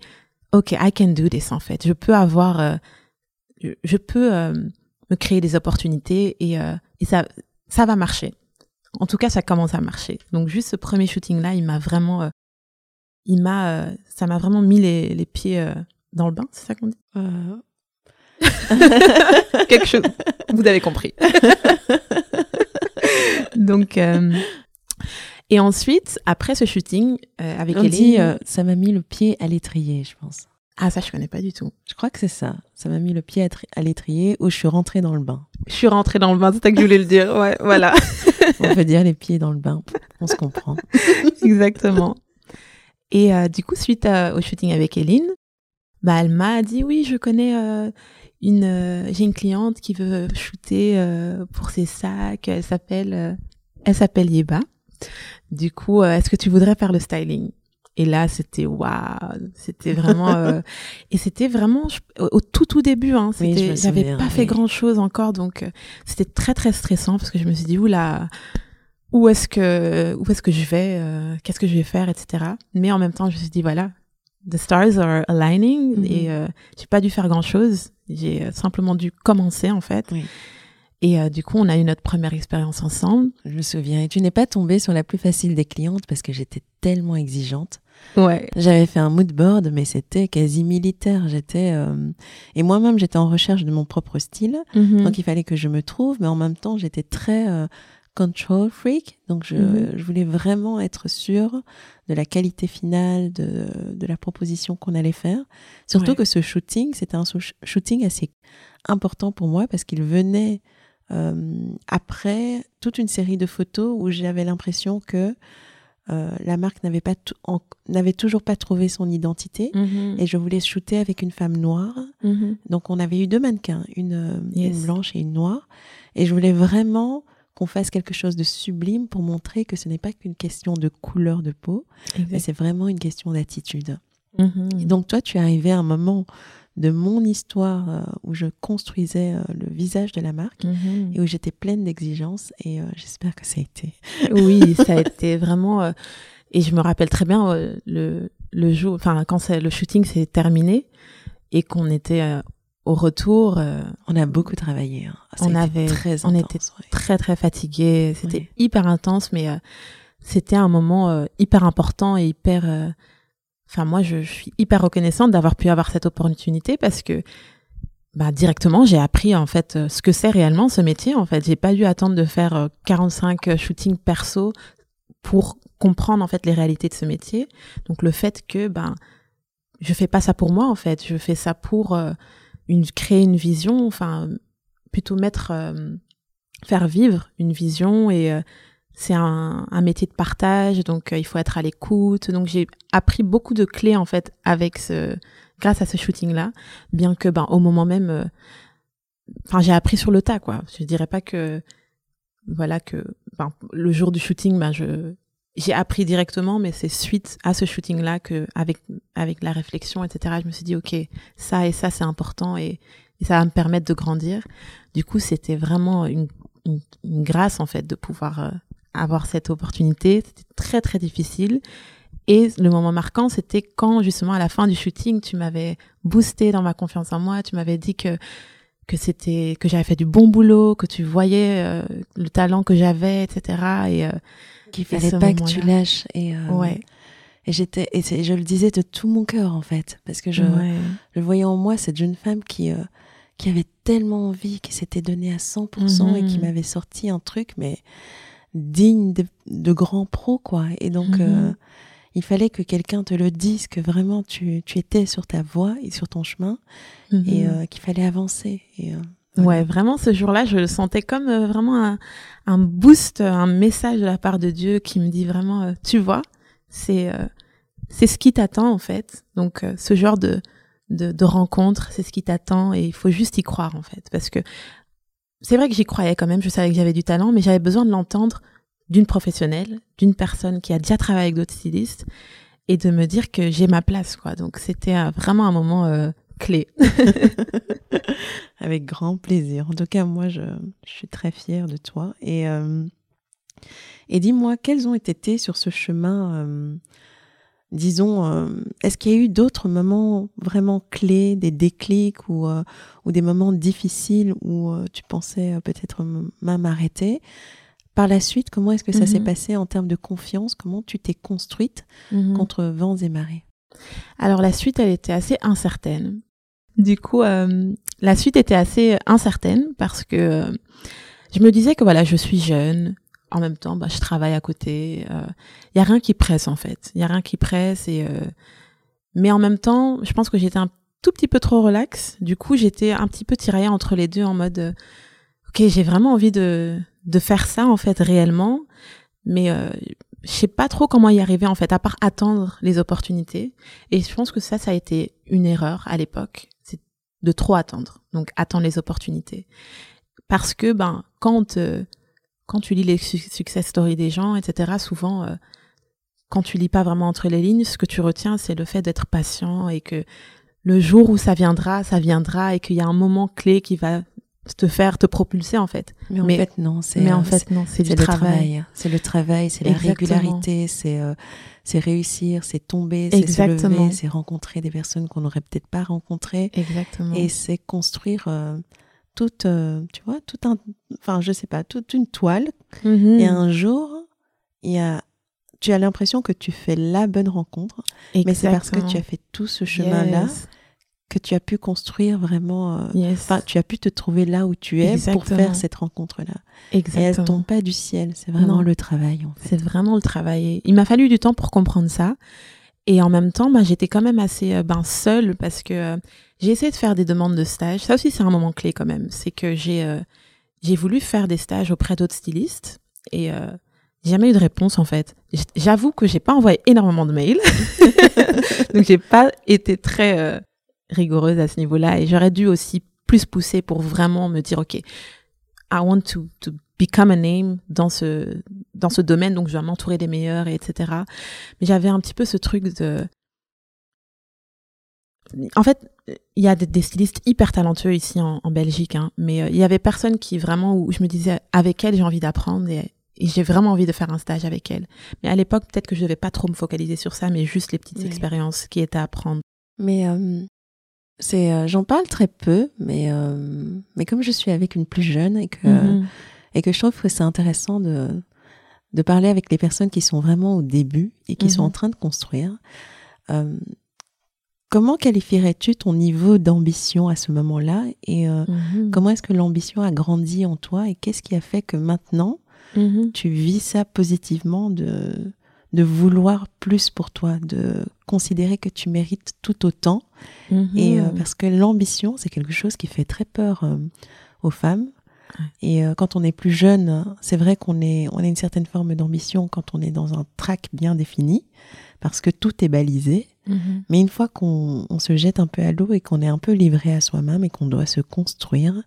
OK, I can do this, en fait. Je peux avoir... je, peux me créer des opportunités et, euh, et ça, ça va marcher. En tout cas, ça commence à marcher. Donc juste ce premier shooting là, il m'a vraiment, euh, il m'a, euh, ça m'a vraiment mis les, les pieds dans le bain, c'est ça qu'on dit? Quelque chose. Vous avez compris. Donc et ensuite, après ce shooting avec On dit, ça m'a mis le pied à l'étrier, je pense. Ah, ça, je connais pas du tout. Je crois que c'est ça. Ça m'a mis le pied à l'étrier où je suis rentrée dans le bain. Je suis rentrée dans le bain, c'est ça que je voulais le dire. Ouais, voilà. On peut dire les pieds dans le bain. On se comprend. Exactement. Et euh, du coup, suite au shooting avec Eline, bah, elle m'a dit oui, je connais euh, une, euh, j'ai une cliente qui veut shooter pour ses sacs. Elle s'appelle, elle s'appelle Yeba. Du coup, est-ce que tu voudrais faire le styling? Et là, c'était waouh, c'était vraiment euh, et c'était vraiment au tout tout début. Hein, c'était, j'avais pas fait grand chose encore, donc euh, c'était très très stressant parce que je me suis dit oula, où est-ce que où est-ce que je vais, euh, qu'est-ce que je vais faire, etc. Mais en même temps, je me suis dit voilà, the stars are aligning mm-hmm. et j'ai pas dû faire grand chose. J'ai simplement dû commencer en fait. Oui. Et du coup, on a eu notre première expérience ensemble. Je me souviens. Et tu n'es pas tombée sur la plus facile des clientes parce que j'étais tellement exigeante. Ouais. J'avais fait un mood board, mais c'était quasi militaire. J'étais euh, et moi-même j'étais en recherche de mon propre style, mhm. donc il fallait que je me trouve, mais en même temps j'étais très euh, control freak, donc je, mhm. je, voulais vraiment être sûre de la qualité finale de, de la proposition qu'on allait faire. Surtout que ce shooting, c'était un shooting assez important pour moi parce qu'il venait euh, après toute une série de photos où j'avais l'impression que euh, la marque n'avait pas n'avait toujours pas trouvé son identité mhm. et je voulais shooter avec une femme noire. Mhm. Donc on avait eu deux mannequins, une, euh, blanche et une noire, et je voulais vraiment qu'on fasse quelque chose de sublime pour montrer que ce n'est pas qu'une question de couleur de peau, mais c'est vraiment une question d'attitude. Mhm. donc toi, tu es arrivé à un moment de mon histoire euh, où je construisais euh, le visage de la marque mhm. et où j'étais pleine d'exigences et euh, j'espère que ça a été. oui, ça a été vraiment et je me rappelle très bien le le jour enfin quand le shooting s'est terminé et qu'on était au retour on a beaucoup travaillé hein. on avait très on était très très fatigués c'était hyper intense mais c'était un moment hyper important et hyper Enfin, moi, je, suis hyper reconnaissante d'avoir pu avoir cette opportunité parce que bah, directement, j'ai appris en fait euh, ce que c'est réellement ce métier. En fait, j'ai pas dû attendre de faire 45 euh, euh, shootings perso pour comprendre en fait les réalités de ce métier. Donc le fait que ben je fais pas ça pour moi en fait, je fais ça pour une créer une vision, enfin plutôt mettre faire vivre une vision et c'est un, un, métier de partage, donc euh, il faut être à l'écoute. Donc j'ai appris beaucoup de clés en fait avec ce, grâce à ce shooting là, bien que ben au moment même, euh, enfin j'ai appris sur le tas quoi. Je dirais pas que voilà que ben, le jour du shooting ben je j'ai appris directement, mais c'est suite à ce shooting là que avec avec la réflexion etc. Je me suis dit ok ça et ça c'est important et, ça va me permettre de grandir. Du coup c'était vraiment une, une, une, grâce en fait de pouvoir euh, avoir cette opportunité. C'était très très difficile. Et le moment marquant, c'était quand justement à la fin du shooting, tu m'avais boosté dans ma confiance en moi. Tu m'avais dit que que c'était que j'avais fait du bon boulot, que tu voyais euh, le talent que j'avais, etc. Et euh, qu'il fallait pas que tu lâches. Et euh, ouais. Et j'étais et je le disais de tout mon cœur en fait, parce que je, je voyais en moi cette jeune femme qui qui avait tellement envie, qui s'était donnée à 100% et qui mhm. m'avait sorti un truc mais digne de, de grands pros quoi. Et donc mhm. il fallait que quelqu'un te le dise que vraiment tu, tu étais sur ta voie et sur ton chemin et mhm. qu'il fallait avancer. Et, Ouais, vraiment, ce jour-là, je le sentais comme euh, vraiment un, un, boost, un message de la part de Dieu qui me dit vraiment, euh, tu vois, c'est euh, c'est ce qui t'attend en fait. Donc, ce genre de, de, de rencontre, c'est ce qui t'attend et il faut juste y croire en fait. Parce que c'est vrai que j'y croyais quand même, je savais que j'avais du talent, mais j'avais besoin de l'entendre d'une professionnelle, d'une personne qui a déjà travaillé avec d'autres stylistes et de me dire que j'ai ma place, quoi. Donc, c'était vraiment un moment clé. Avec grand plaisir. En tout cas, moi, je, suis très fière de toi. Et, euh, et dis-moi, quels ont été sur ce chemin euh, Disons, euh, est-ce qu'il y a eu d'autres moments vraiment clés, des déclics ou, ou des moments difficiles où tu pensais peut-être même arrêter par la suite, comment est-ce que ça s'est mhm. passé en termes de confiance? Comment tu t'es construite mhm. contre vents et marées? Alors la suite, elle était assez incertaine. Du coup, euh, la suite était assez incertaine parce que euh, je me disais que voilà, je suis jeune. En même temps, bah, je travaille à côté. Il euh, y a rien qui presse en fait. Il y a rien qui presse et mais en même temps, je pense que j'étais un tout petit peu trop relax. Du coup, j'étais un petit peu tiraillée entre les deux en mode ok, j'ai vraiment envie de de faire ça en fait réellement, mais je sais pas trop comment y arriver en fait, à part attendre les opportunités. Et je pense que ça, ça a été une erreur à l'époque de trop attendre. Donc attendre les opportunités. Parce que ben quand euh, quand tu lis les success stories des gens, etc. Souvent euh, quand tu lis pas vraiment entre les lignes, ce que tu retiens, c'est le fait d'être patient et que le jour où ça viendra, ça viendra et qu'il y a un moment clé qui va te faire te propulser en fait. Mais en fait non, c'est mais en euh, fait non, c'est du travail. C'est le travail, c'est la régularité, c'est c'est réussir, c'est tomber, c'est se lever, c'est rencontrer des personnes qu'on n'aurait peut-être pas rencontrées. Exactement. Et c'est construire euh, toute, euh, tu vois, tout un, enfin, je sais pas, toute une toile. Mm-hmm. Et un jour, il y a, tu as l'impression que tu fais la bonne rencontre, mais c'est parce que tu as fait tout ce chemin-là que tu as pu construire vraiment. Euh, enfin, tu as pu te trouver là où tu es pour faire cette rencontre-là. Exactement. Et elles tombent pas du ciel, c'est vraiment le travail. En fait. C'est vraiment le travail. Il m'a fallu du temps pour comprendre ça. Et en même temps, bah, j'étais quand même assez euh, ben, seule parce que euh, j'ai essayé de faire des demandes de stage. Ça aussi, c'est un moment clé quand même. C'est que j'ai j'ai voulu faire des stages auprès d'autres stylistes et j'ai jamais eu de réponse en fait. J'avoue que j'ai pas envoyé énormément de mails, donc j'ai pas été très rigoureuse à ce niveau-là. Et j'aurais dû aussi plus pousser pour vraiment me dire ok I want to, to become a name dans ce dans ce domaine donc je dois m'entourer des meilleurs et etc. Mais j'avais un petit peu ce truc de en fait il y a des, stylistes hyper talentueux ici en, en Belgique hein, mais euh, il y avait personne qui vraiment où je me disais avec elle j'ai envie d'apprendre et, j'ai vraiment envie de faire un stage avec elle. Mais à l'époque peut-être que je devais pas trop me focaliser sur ça mais juste les petites expériences qui étaient à apprendre. Mais euh, c'est, euh, j'en parle très peu, mais euh, mais comme je suis avec une plus jeune et que mhm. et que je trouve que c'est intéressant de de parler avec les personnes qui sont vraiment au début et qui sont en mhm. train de construire. Euh, comment qualifierais-tu ton niveau d'ambition à ce moment-là et mhm. comment est-ce que l'ambition a grandi en toi et qu'est-ce qui a fait que maintenant tu vis ça positivement de de vouloir plus pour toi, de considérer que tu mérites tout autant. Mhm. Et euh, parce que l'ambition, c'est quelque chose qui fait très peur euh, aux femmes. Et euh, quand on est plus jeune, c'est vrai qu'on est, on a une certaine forme d'ambition quand on est dans un track bien défini, parce que tout est balisé. Mhm. Mais une fois qu'on se jette un peu à l'eau et qu'on est un peu livré à soi-même et qu'on doit se construire,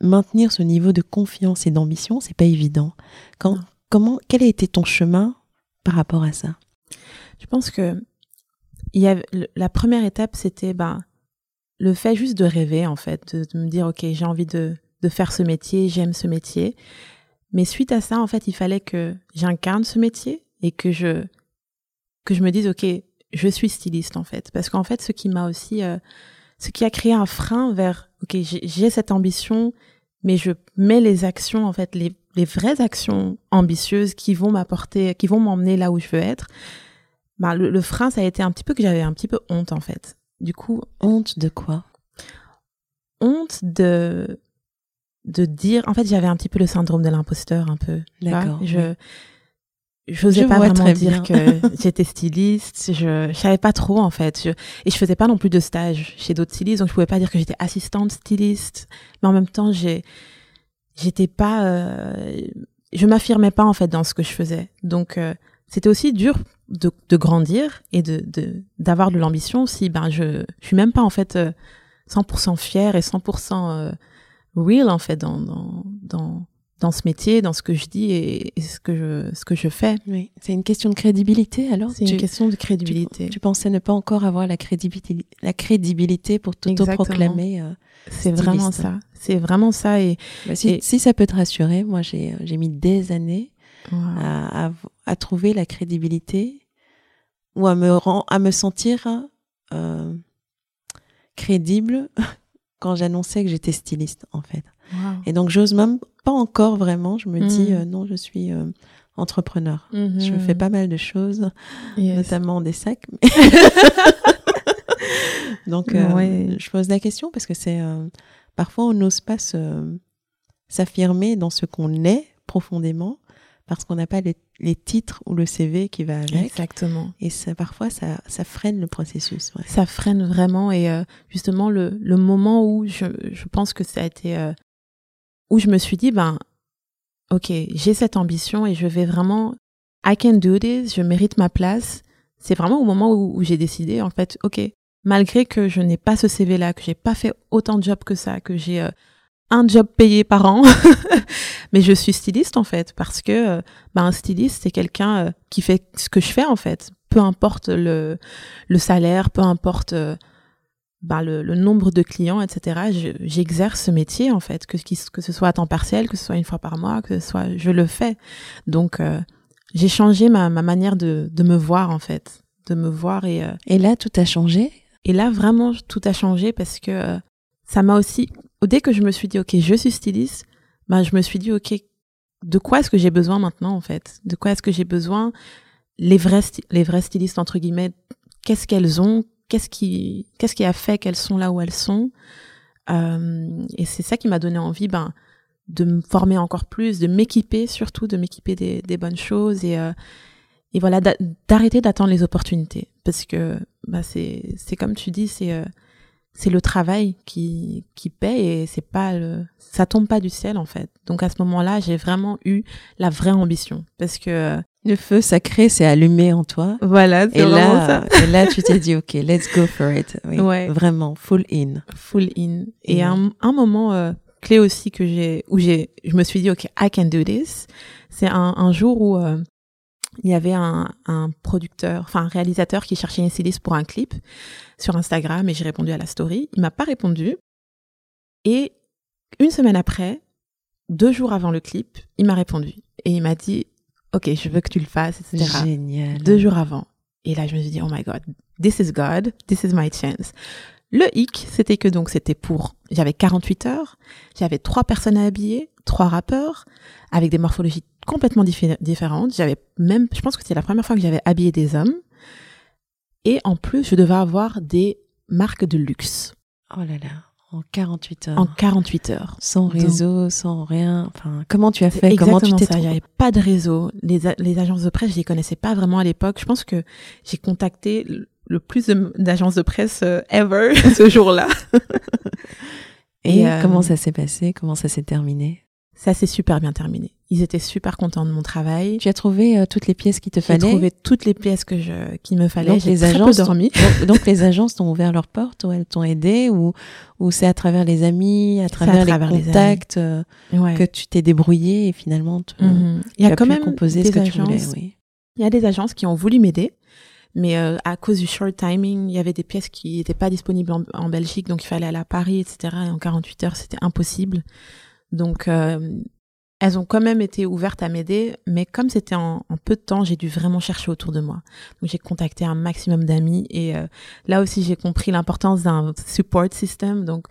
maintenir ce niveau de confiance et d'ambition, c'est pas évident. Quand, comment, quel a été ton chemin par rapport à ça? Je pense que y a, la première étape, c'était ben, le fait juste de rêver, en fait, de, me dire, OK, j'ai envie de, de faire ce métier, j'aime ce métier. Mais suite à ça, en fait, il fallait que j'incarne ce métier et que je, que je me dise, OK, je suis styliste, en fait. Parce qu'en fait, ce qui m'a aussi, euh, ce qui a créé un frein vers ok, j'ai cette ambition, mais je mets les actions, en fait, les, les vraies actions ambitieuses qui vont m'apporter, qui vont m'emmener là où je veux être. Bah, le, le frein, ça a été un petit peu que j'avais un petit peu honte, en fait. Du coup. Honte de quoi? Honte de, de dire, en fait, j'avais un petit peu le syndrome de l'imposteur, un peu. D'accord. Je, j'osais pas vraiment dire que j'étais styliste. Je, je savais pas trop, en fait. Je, et je faisais pas non plus de stage chez d'autres stylistes, donc je pouvais pas dire que j'étais assistante styliste. Mais en même temps, j'ai, j'étais pas, euh, je m'affirmais pas, en fait, dans ce que je faisais. Donc, euh, c'était aussi dur de, de, grandir et de, d'avoir de l'ambition si, ben, je, je suis même pas, en fait, 100% euh, fière et 100% euh, real, en fait, dans, dans, dans, dans ce métier, dans ce que je dis et, et ce que je ce que je fais. Oui, c'est une question de crédibilité alors? C'est une question de crédibilité. Tu, tu, pensais ne pas encore avoir la crédibilité, la crédibilité pour t'auto-proclamer. Euh, c'est vraiment ça. C'est vraiment ça et, bah, si, et, si, ça peut te rassurer, moi j'ai j'ai mis des années wow. à, à, à trouver la crédibilité ou à me rend, à me sentir euh, crédible quand j'annonçais que j'étais styliste en fait. Wow. Et donc j'ose même pas encore vraiment. Je me mmh. dis euh, non, je suis euh, entrepreneur. Mmh. Je fais pas mal de choses, yes. notamment des sacs. donc euh, ouais. je pose la question parce que c'est parfois on n'ose pas s'affirmer dans ce qu'on est profondément parce qu'on n'a pas les, les, titres ou le CV qui va avec. Exactement. Et ça, parfois, ça, ça freine le processus. Ouais. Ça freine vraiment. Et euh, justement, le, le moment où je, je pense que ça a été euh, où je me suis dit, ben, ok, j'ai cette ambition et je vais vraiment, I can do this, je mérite ma place. C'est vraiment au moment où, j'ai décidé, en fait, ok, malgré que je n'ai pas ce CV-là, que j'ai pas fait autant de jobs que ça, que j'ai euh, un job payé par an, mais je suis styliste en fait, parce que euh, ben, un styliste c'est quelqu'un euh, qui fait ce que je fais en fait, peu importe le, le salaire, peu importe ben, le, le, nombre de clients, etc. J'exerce ce métier en fait, que, que ce soit à temps partiel, que ce soit une fois par mois, que ce soit, je le fais. Donc euh, j'ai changé ma, ma manière de, de me voir en fait, de me voir et euh, et là tout a changé? Et là vraiment tout a changé parce que euh, ça m'a aussi, dès que je me suis dit ok je suis styliste, ben je me suis dit ok de quoi est-ce que j'ai besoin maintenant en fait, de quoi est-ce que j'ai besoin? Les vrais les vrais stylistes entre guillemets, qu'est-ce qu'elles ont? Qu'est-ce qui, qu'est-ce qui a fait qu'elles sont là où elles sont. Euh, et c'est ça qui m'a donné envie, ben, de me former encore plus, de m'équiper surtout, de m'équiper des, des, bonnes choses et, euh, et voilà, d'arrêter d'attendre les opportunités. Parce que, c'est, c'est comme tu dis, c'est, euh, c'est le travail qui, qui paie et c'est pas le, ça tombe pas du ciel en fait. Donc à ce moment-là, j'ai vraiment eu la vraie ambition parce que le feu sacré s'est allumé en toi. Voilà, c'est vraiment ça. et là, tu t'es dit, OK, let's go for it. Oui, ouais. Vraiment, full in. Full in. Et un, un, moment euh, clé aussi que j'ai, où j'ai, je me suis dit, OK, I can do this. C'est un, un, jour où euh, il y avait un, un producteur, enfin un réalisateur qui cherchait une styliste pour un clip sur Instagram et j'ai répondu à la story. Il m'a pas répondu. Et une semaine après, deux jours avant le clip, il m'a répondu et il m'a dit ok, je veux que tu le fasses, etc. Génial. Deux jours avant. Et là, je me suis dit, oh my God, this is God, this is my chance. Le hic, c'était que donc c'était pour, j'avais 48 heures, j'avais trois personnes à habiller, trois rappeurs, avec des morphologies complètement différentes. J'avais même, je pense que c'était la première fois que j'avais habillé des hommes. Et en plus, je devais avoir des marques de luxe. Oh là là. En 48 heures. En 48 heures. Sans réseau, Donc, sans rien. Enfin, comment tu as fait? Comment tu t'es Il n'y avait pas de réseau. Les, les agences de presse, je les connaissais pas vraiment à l'époque. Je pense que j'ai contacté le plus d'agences de presse euh, ever ce jour-là. Et, Et euh, comment ça s'est passé? Comment ça s'est terminé? Ça s'est super bien terminé. Ils étaient super contents de mon travail. Tu as trouvé euh, toutes les pièces qu'il te fallait J'ai trouvé toutes les pièces que je qu'il me fallait. J'ai très agences peu dormi. Donc, donc, les agences t'ont ouvert leurs portes ou elles t'ont aidé ou ou c'est à travers les amis, à travers, à travers les contacts les euh, ouais. que tu t'es débrouillé et finalement tu, mm -hmm. Il y a quand même composer des ce que agences, tu voulais. Oui. Il y a des agences qui ont voulu m'aider. Mais euh, à cause du short timing, il y avait des pièces qui n'étaient pas disponibles en, en, Belgique, donc il fallait aller à Paris, etc. Et en 48 heures, c'était impossible. Donc, euh, elles ont quand même été ouvertes à m'aider, mais comme c'était en, peu de temps, j'ai dû vraiment chercher autour de moi. Donc j'ai contacté un maximum d'amis et euh, là aussi j'ai compris l'importance d'un support system. Donc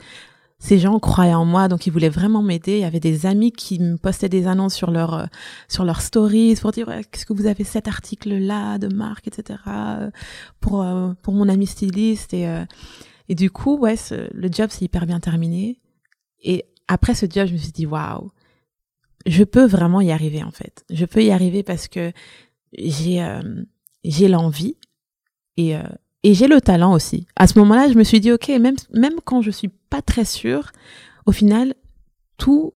ces gens croyaient en moi, donc ils voulaient vraiment m'aider. Il y avait des amis qui me postaient des annonces sur leur euh, sur leurs stories pour dire ouais, qu'est-ce que vous avez cet article là de marque, etc. Euh, pour euh, pour mon ami styliste et et du coup ouais le job s'est hyper bien terminé. Et après ce job, je me suis dit waouh, je peux vraiment y arriver en fait. Je peux y arriver parce que j'ai j'ai l'envie et et j'ai le talent aussi. À ce moment-là, je me suis dit, OK, même, même quand je suis pas très sûre, au final, tout,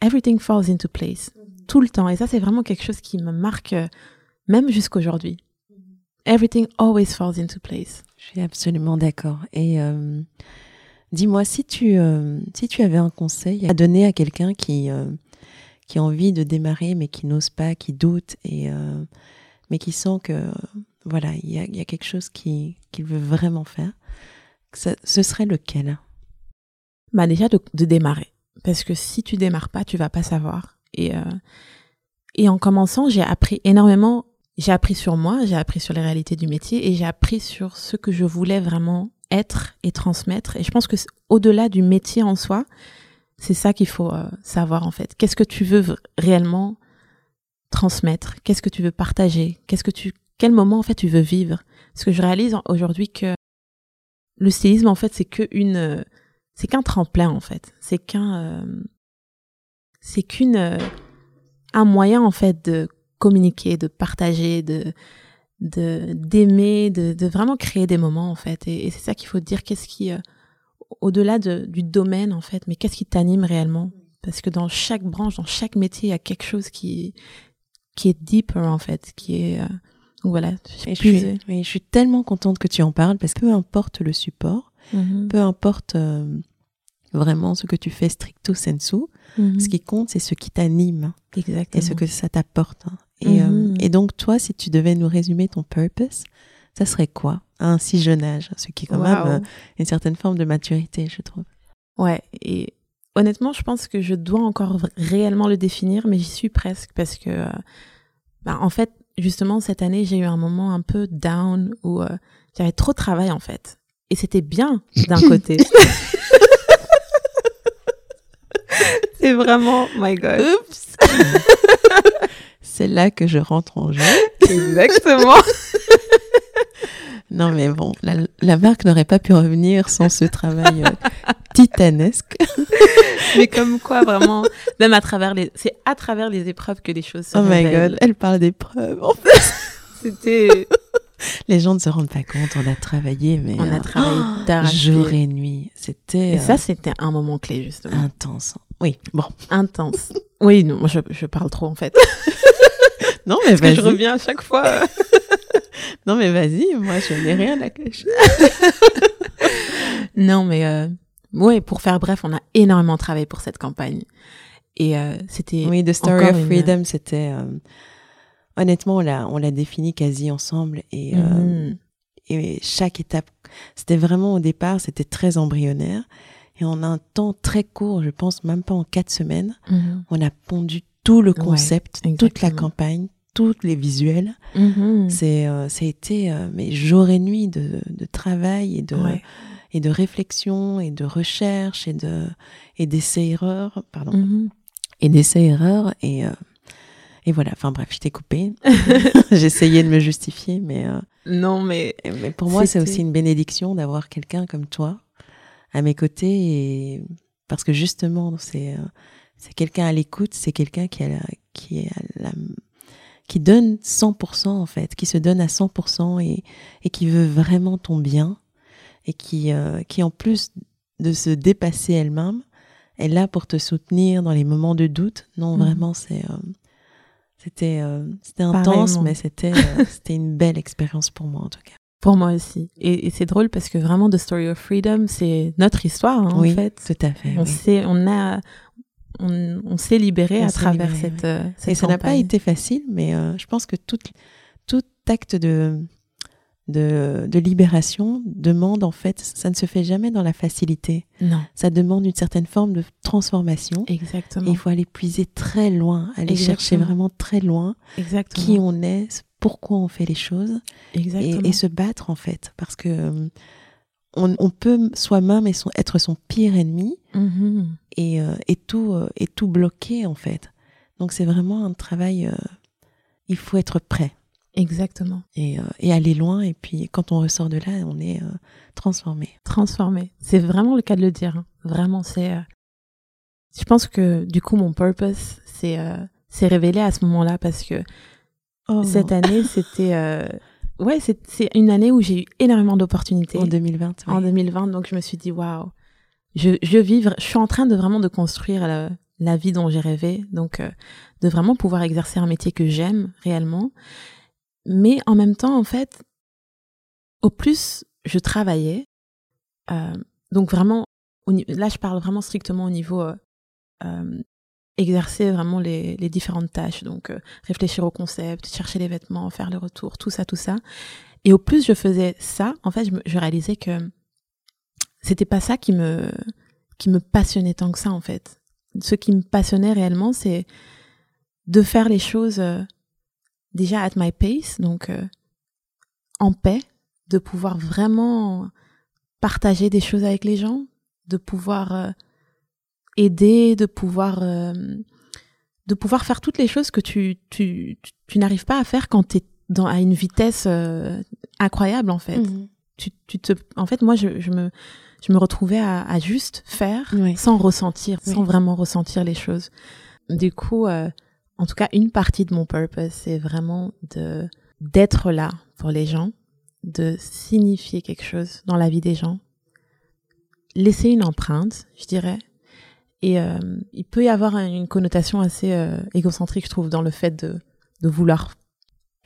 everything falls into place. Mhm. Tout le temps. Et ça, c'est vraiment quelque chose qui me marque, euh, même jusqu'aujourd'hui. Mhm. Everything always falls into place. Je suis absolument d'accord. Et euh, dis-moi, si tu, euh, si tu avais un conseil à donner à quelqu'un qui, qui a envie de démarrer, mais qui n'ose pas, qui doute, et, mais qui sent que voilà, il y a, y a, quelque chose qu'il veut vraiment faire, ce serait lequel? Bah déjà de, de, démarrer, parce que si tu démarres pas, tu vas pas savoir. Et euh, et en commençant, j'ai appris énormément. J'ai appris sur moi, j'ai appris sur les réalités du métier et j'ai appris sur ce que je voulais vraiment être et transmettre. Et je pense que au-delà du métier en soi, c'est ça qu'il faut euh, savoir en fait. Qu'est-ce que tu veux réellement transmettre? Qu'est-ce que tu veux partager? Qu'est-ce que tu quel moment en fait tu veux vivre? Parce que je réalise aujourd'hui que le stylisme en fait c'est que une c'est qu'un tremplin en fait, c'est qu'un euh, c'est qu'une euh, un moyen en fait de communiquer, de partager, de de d'aimer, de, de vraiment créer des moments en fait. Et, c'est ça qu'il faut dire. Qu'est-ce qui, euh, au-delà de, du domaine en fait, mais qu'est-ce qui t'anime réellement? Parce que dans chaque branche, dans chaque métier, il y a quelque chose qui qui est deeper en fait, qui est voilà. Je suis, je suis tellement contente que tu en parles parce que peu importe le support, mm-hmm. peu importe euh, vraiment ce que tu fais stricto sensu, mm-hmm. ce qui compte c'est ce qui t'anime et ce que ça t'apporte. Hein. Et, euh, mm-hmm. et, donc toi, si tu devais nous résumer ton purpose, ça serait quoi? À un si jeune âge, ce qui est quand même euh, une certaine forme de maturité, je trouve. Ouais. Et honnêtement, je pense que je dois encore réellement le définir, mais j'y suis presque parce que, bah, en fait, justement, cette année, j'ai eu un moment un peu down où euh, j'avais trop de travail, en fait. Et c'était bien d'un côté. C'est vraiment, my God. Oups. C'est là que je rentre en jeu. Exactement. non, mais bon, la, marque n'aurait pas pu revenir sans ce travail euh, titanesque. mais comme quoi, vraiment, même à travers les, c'est à travers les épreuves que les choses se Oh my god, elle parle d'épreuves, en fait. C'était. Les gens ne se rendent pas compte, on a travaillé, mais. On a euh, travaillé oh, jour et nuit. C'était. Et ça, euh, c'était un moment clé, justement. Intense. Oui, bon. Intense. Oui, non, je parle trop, en fait. non, mais vas-y. je reviens à chaque fois. non, mais vas-y, moi, je n'ai rien à cacher. non, mais euh, pour faire bref, on a énormément travaillé pour cette campagne. Et euh, c'était. Oui, The Story of Freedom, c'était. Euh, honnêtement, on l'a, on l'a défini quasi ensemble. Et, euh, mhm. et chaque étape, c'était vraiment au départ, c'était très embryonnaire. Et en un temps très court, je pense même pas en quatre semaines, mhm. on a pondu tout le concept, toute la campagne, tous les visuels. Mhm. C'est, ça a été mais jour et nuit de, de travail et de et de réflexion et de recherche et de et d'essais erreurs pardon mm-hmm. et d'essais erreurs et euh, et voilà enfin bref je t'ai coupé j'essayais de me justifier mais euh, non mais mais pour moi c'est aussi une bénédiction d'avoir quelqu'un comme toi à mes côtés et parce que justement c'est euh, c'est quelqu'un à l'écoute c'est quelqu'un qui a la, qui la, qui donne 100% en fait, qui se donne à 100% et, et qui veut vraiment ton bien et qui, euh, qui en plus de se dépasser elle-même, est là pour te soutenir dans les moments de doute. Non, mhm. vraiment, c'est euh, c'était euh, c'était intense, mais c'était c'était une belle expérience pour moi en tout cas. Pour moi aussi. Et, c'est drôle parce que vraiment The Story of Freedom, c'est notre histoire hein, oui, en fait. Tout à fait. On sait, on a on, on s'est libéré à travers cette, cette, Et ça n'a pas été facile, mais je pense que tout, tout acte de, de, de, libération demande en fait, ça ne se fait jamais dans la facilité. Non. Ça demande une certaine forme de transformation. Exactement. il faut aller puiser très loin, aller chercher vraiment très loin Exactement. qui on est, pourquoi on fait les choses. Exactement. Et, se battre en fait. Parce que euh, on, peut soi-même être son pire ennemi mm-hmm. et, et, tout, et tout bloquer en fait. Donc c'est vraiment un travail, il faut être prêt. Exactement. Et, et, aller loin. Et puis quand on ressort de là, on est transformé. Transformé. C'est vraiment le cas de le dire. Hein. Vraiment, c'est. Je pense que du coup, mon purpose, c'est c'est révélé à ce moment-là parce que oh. cette année, c'était ouais, c'est une année où j'ai eu énormément d'opportunités. En 2020. En 2020, donc je me suis dit, waouh, je, je vivre, je suis en train de vraiment de construire la, la vie dont j'ai rêvé, donc euh, de vraiment pouvoir exercer un métier que j'aime réellement. Mais en même temps, en fait, au plus je travaillais, euh, donc vraiment, là je parle vraiment strictement au niveau euh, euh exercer vraiment les, les différentes tâches. Donc, euh, réfléchir au concept, chercher les vêtements, faire le retour, tout ça, tout ça. Et au plus je faisais ça, en fait, je, je réalisais que c'était pas ça qui me, qui me passionnait tant que ça, en fait. Ce qui me passionnait réellement, c'est de faire les choses euh, déjà at my pace, donc euh, en paix, de pouvoir vraiment partager des choses avec les gens, de pouvoir aider, de pouvoir, euh, de pouvoir faire toutes les choses que tu, tu, tu, n'arrives pas à faire quand tu es dans, à une vitesse euh, incroyable, en fait. Mhm. Tu, tu te, en fait, moi, je, je me, je me retrouvais à, à juste faire sans ressentir, sans vraiment ressentir les choses. Du coup, euh, en tout cas, une partie de mon purpose, c'est vraiment de d'être là pour les gens, de signifier quelque chose dans la vie des gens, laisser une empreinte, je dirais, et euh, il peut y avoir une connotation assez euh, égocentrique, je trouve, dans le fait de, de vouloir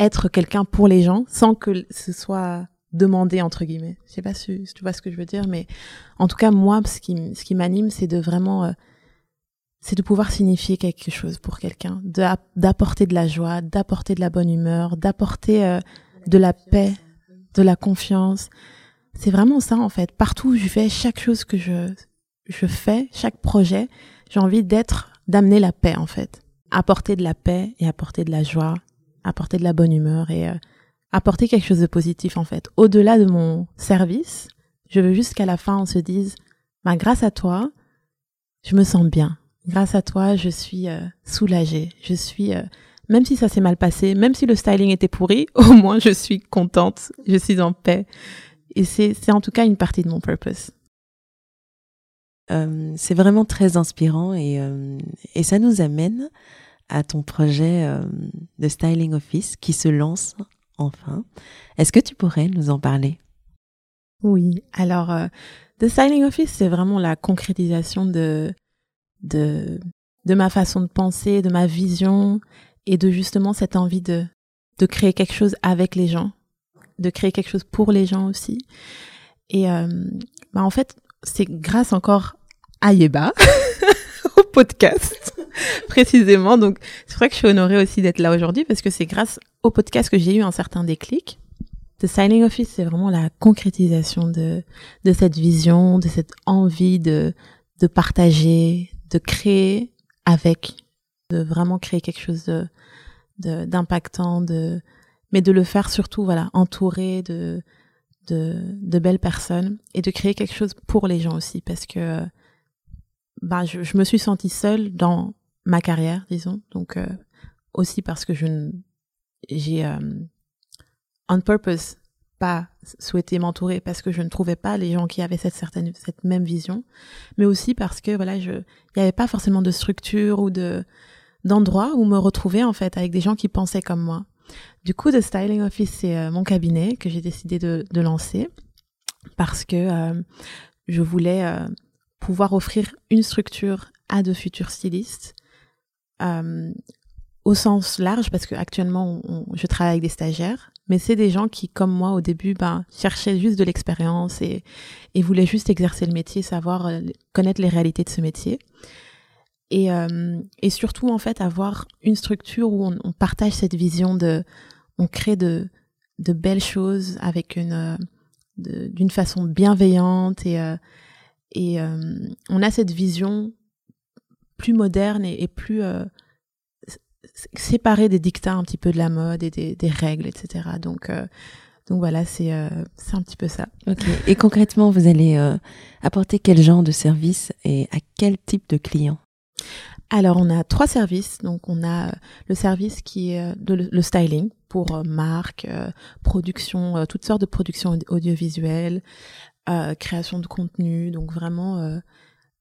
être quelqu'un pour les gens sans que ce soit demandé entre guillemets. Je sais pas si, tu vois ce que je veux dire, mais en tout cas moi, ce qui ce qui m'anime, c'est de vraiment, euh, c'est de pouvoir signifier quelque chose pour quelqu'un, d'apporter de la joie, d'apporter de la bonne humeur, d'apporter euh, de la paix, de la confiance. C'est vraiment ça en fait. Partout où je vais, chaque chose que je je fais, chaque projet, j'ai envie d'être, d'amener la paix en fait. Apporter de la paix et apporter de la joie, apporter de la bonne humeur et euh, apporter quelque chose de positif en fait. Au-delà de mon service, je veux juste qu'à la fin on se dise, bah, grâce à toi, je me sens bien. Grâce à toi, je suis euh, soulagée. Je suis, euh, même si ça s'est mal passé, même si le styling était pourri, au moins je suis contente, je suis en paix. Et c'est, c'est en tout cas une partie de mon purpose. Euh, c'est vraiment très inspirant et, euh, et ça nous amène à ton projet euh, de Styling Office qui se lance enfin. Est-ce que tu pourrais nous en parler? Oui, alors The Styling Office, c'est vraiment la concrétisation de, de, de ma façon de penser, de ma vision et de justement cette envie de, de créer quelque chose avec les gens, de créer quelque chose pour les gens aussi. Et bah en fait, c'est grâce encore à Yeba, au podcast, précisément. Donc, c'est vrai que je suis honorée aussi d'être là aujourd'hui parce que c'est grâce au podcast que j'ai eu un certain déclic. The Signing Office, c'est vraiment la concrétisation de, de cette vision, de cette envie de, de partager, de créer avec, de vraiment créer quelque chose de, d'impactant, de, mais de le faire surtout, voilà, entouré de, de, de belles personnes et de créer quelque chose pour les gens aussi parce que bah, je, je, me suis sentie seule dans ma carrière, disons. Donc euh, aussi parce que je j'ai euh, on purpose pas souhaité m'entourer parce que je ne trouvais pas les gens qui avaient cette certaine cette même vision, mais aussi parce que voilà, je il y avait pas forcément de structure ou de d'endroit où me retrouver en fait avec des gens qui pensaient comme moi. Du coup, The Styling Office, c'est euh, mon cabinet que j'ai décidé de, lancer parce que euh, je voulais euh, pouvoir offrir une structure à de futurs stylistes au sens large parce que actuellement je travaille avec des stagiaires mais c'est des gens qui comme moi au début ben cherchaient juste de l'expérience et, voulaient juste exercer le métier savoir connaître les réalités de ce métier. Et, surtout en fait avoir une structure où on, partage cette vision de on crée de belles choses avec une euh, d'une façon bienveillante et euh, euh, on a cette vision plus moderne et, plus séparée des dictats un petit peu de la mode et des, règles etc donc Donc voilà, c'est un petit peu ça. Et concrètement, vous allez apporter quel genre de service et à quel type de client? Alors, on a trois services. Donc, on a le service qui est le styling pour marques, production, toutes sortes de productions audiovisuelles, création de contenu. Donc, vraiment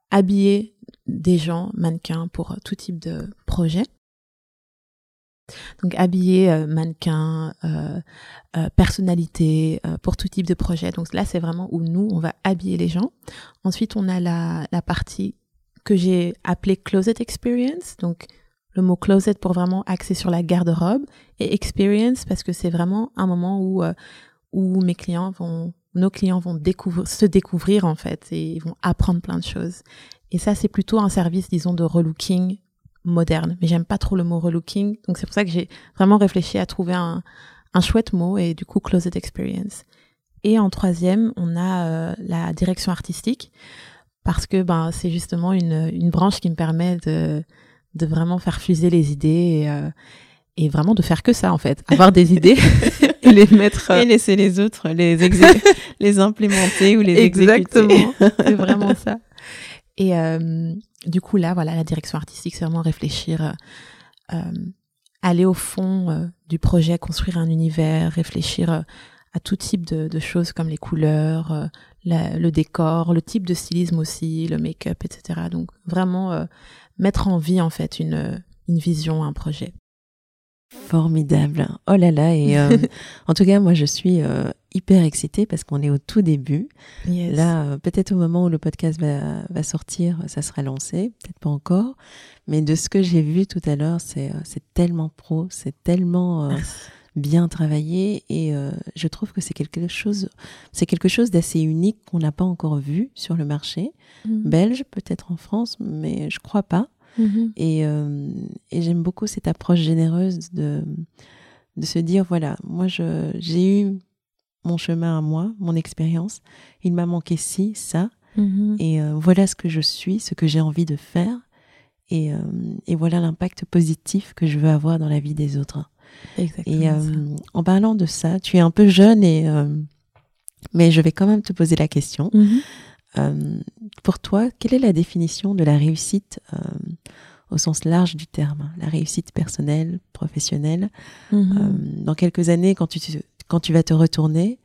habiller des gens, mannequins, pour tout type de projet. Donc habiller euh, mannequin, euh, euh, pour tout type de projet. Donc là c'est vraiment où nous on va habiller les gens. Ensuite on a la, la partie que j'ai appelée closet experience. Donc le mot closet pour vraiment axer sur la garde-robe et experience parce que c'est vraiment un moment où où mes clients vont nos clients vont découvrir se découvrir en fait et ils vont apprendre plein de choses. Et ça c'est plutôt un service disons de relooking moderne. Mais j'aime pas trop le mot relooking. Donc c'est pour ça que j'ai vraiment réfléchi à trouver un, un chouette mot et du coup closet experience. Et en troisième, on a euh, la direction artistique parce que ben c'est justement une, une branche qui me permet de de vraiment faire fuser les idées et, euh, et vraiment de faire que ça en fait, avoir des idées et les mettre et laisser les autres les les implémenter ou les Exactement, c'est vraiment ça. Et euh, du coup, là, voilà, la direction artistique, c'est vraiment réfléchir, euh, euh aller au fond euh, du projet, construire un univers, réfléchir euh, à tout type de, de, choses comme les couleurs, le décor, le type de stylisme aussi, le make-up, etc. Donc, vraiment mettre en vie, en fait, une, une vision, un projet. Formidable. Oh là là. Et euh, en tout cas, moi, je suis euh, hyper excitée parce qu'on est au tout début. Là, euh, peut-être au moment où le podcast va, va, sortir, ça sera lancé. Peut-être pas encore. Mais de ce que j'ai vu tout à l'heure, c'est tellement pro, c'est tellement bien travaillé. Et je trouve que c'est quelque chose, c'est quelque chose d'assez unique qu'on n'a pas encore vu sur le marché. Mm. Belge, peut-être en France, mais je crois pas. Et, euh, et j'aime beaucoup cette approche généreuse de, de se dire, voilà, moi j'ai eu mon chemin à moi, mon expérience, il m'a manqué ci, ça, mm-hmm. et euh, voilà ce que je suis, ce que j'ai envie de faire, et, euh, et voilà l'impact positif que je veux avoir dans la vie des autres. Exactement et en parlant de ça, tu es un peu jeune, et, mais je vais quand même te poser la question. Mm-hmm. Euh, pour toi, quelle est la définition de la réussite euh, au sens large du terme La réussite personnelle, professionnelle? Mhm. Euh, dans quelques années, quand tu, quand tu vas te retourner,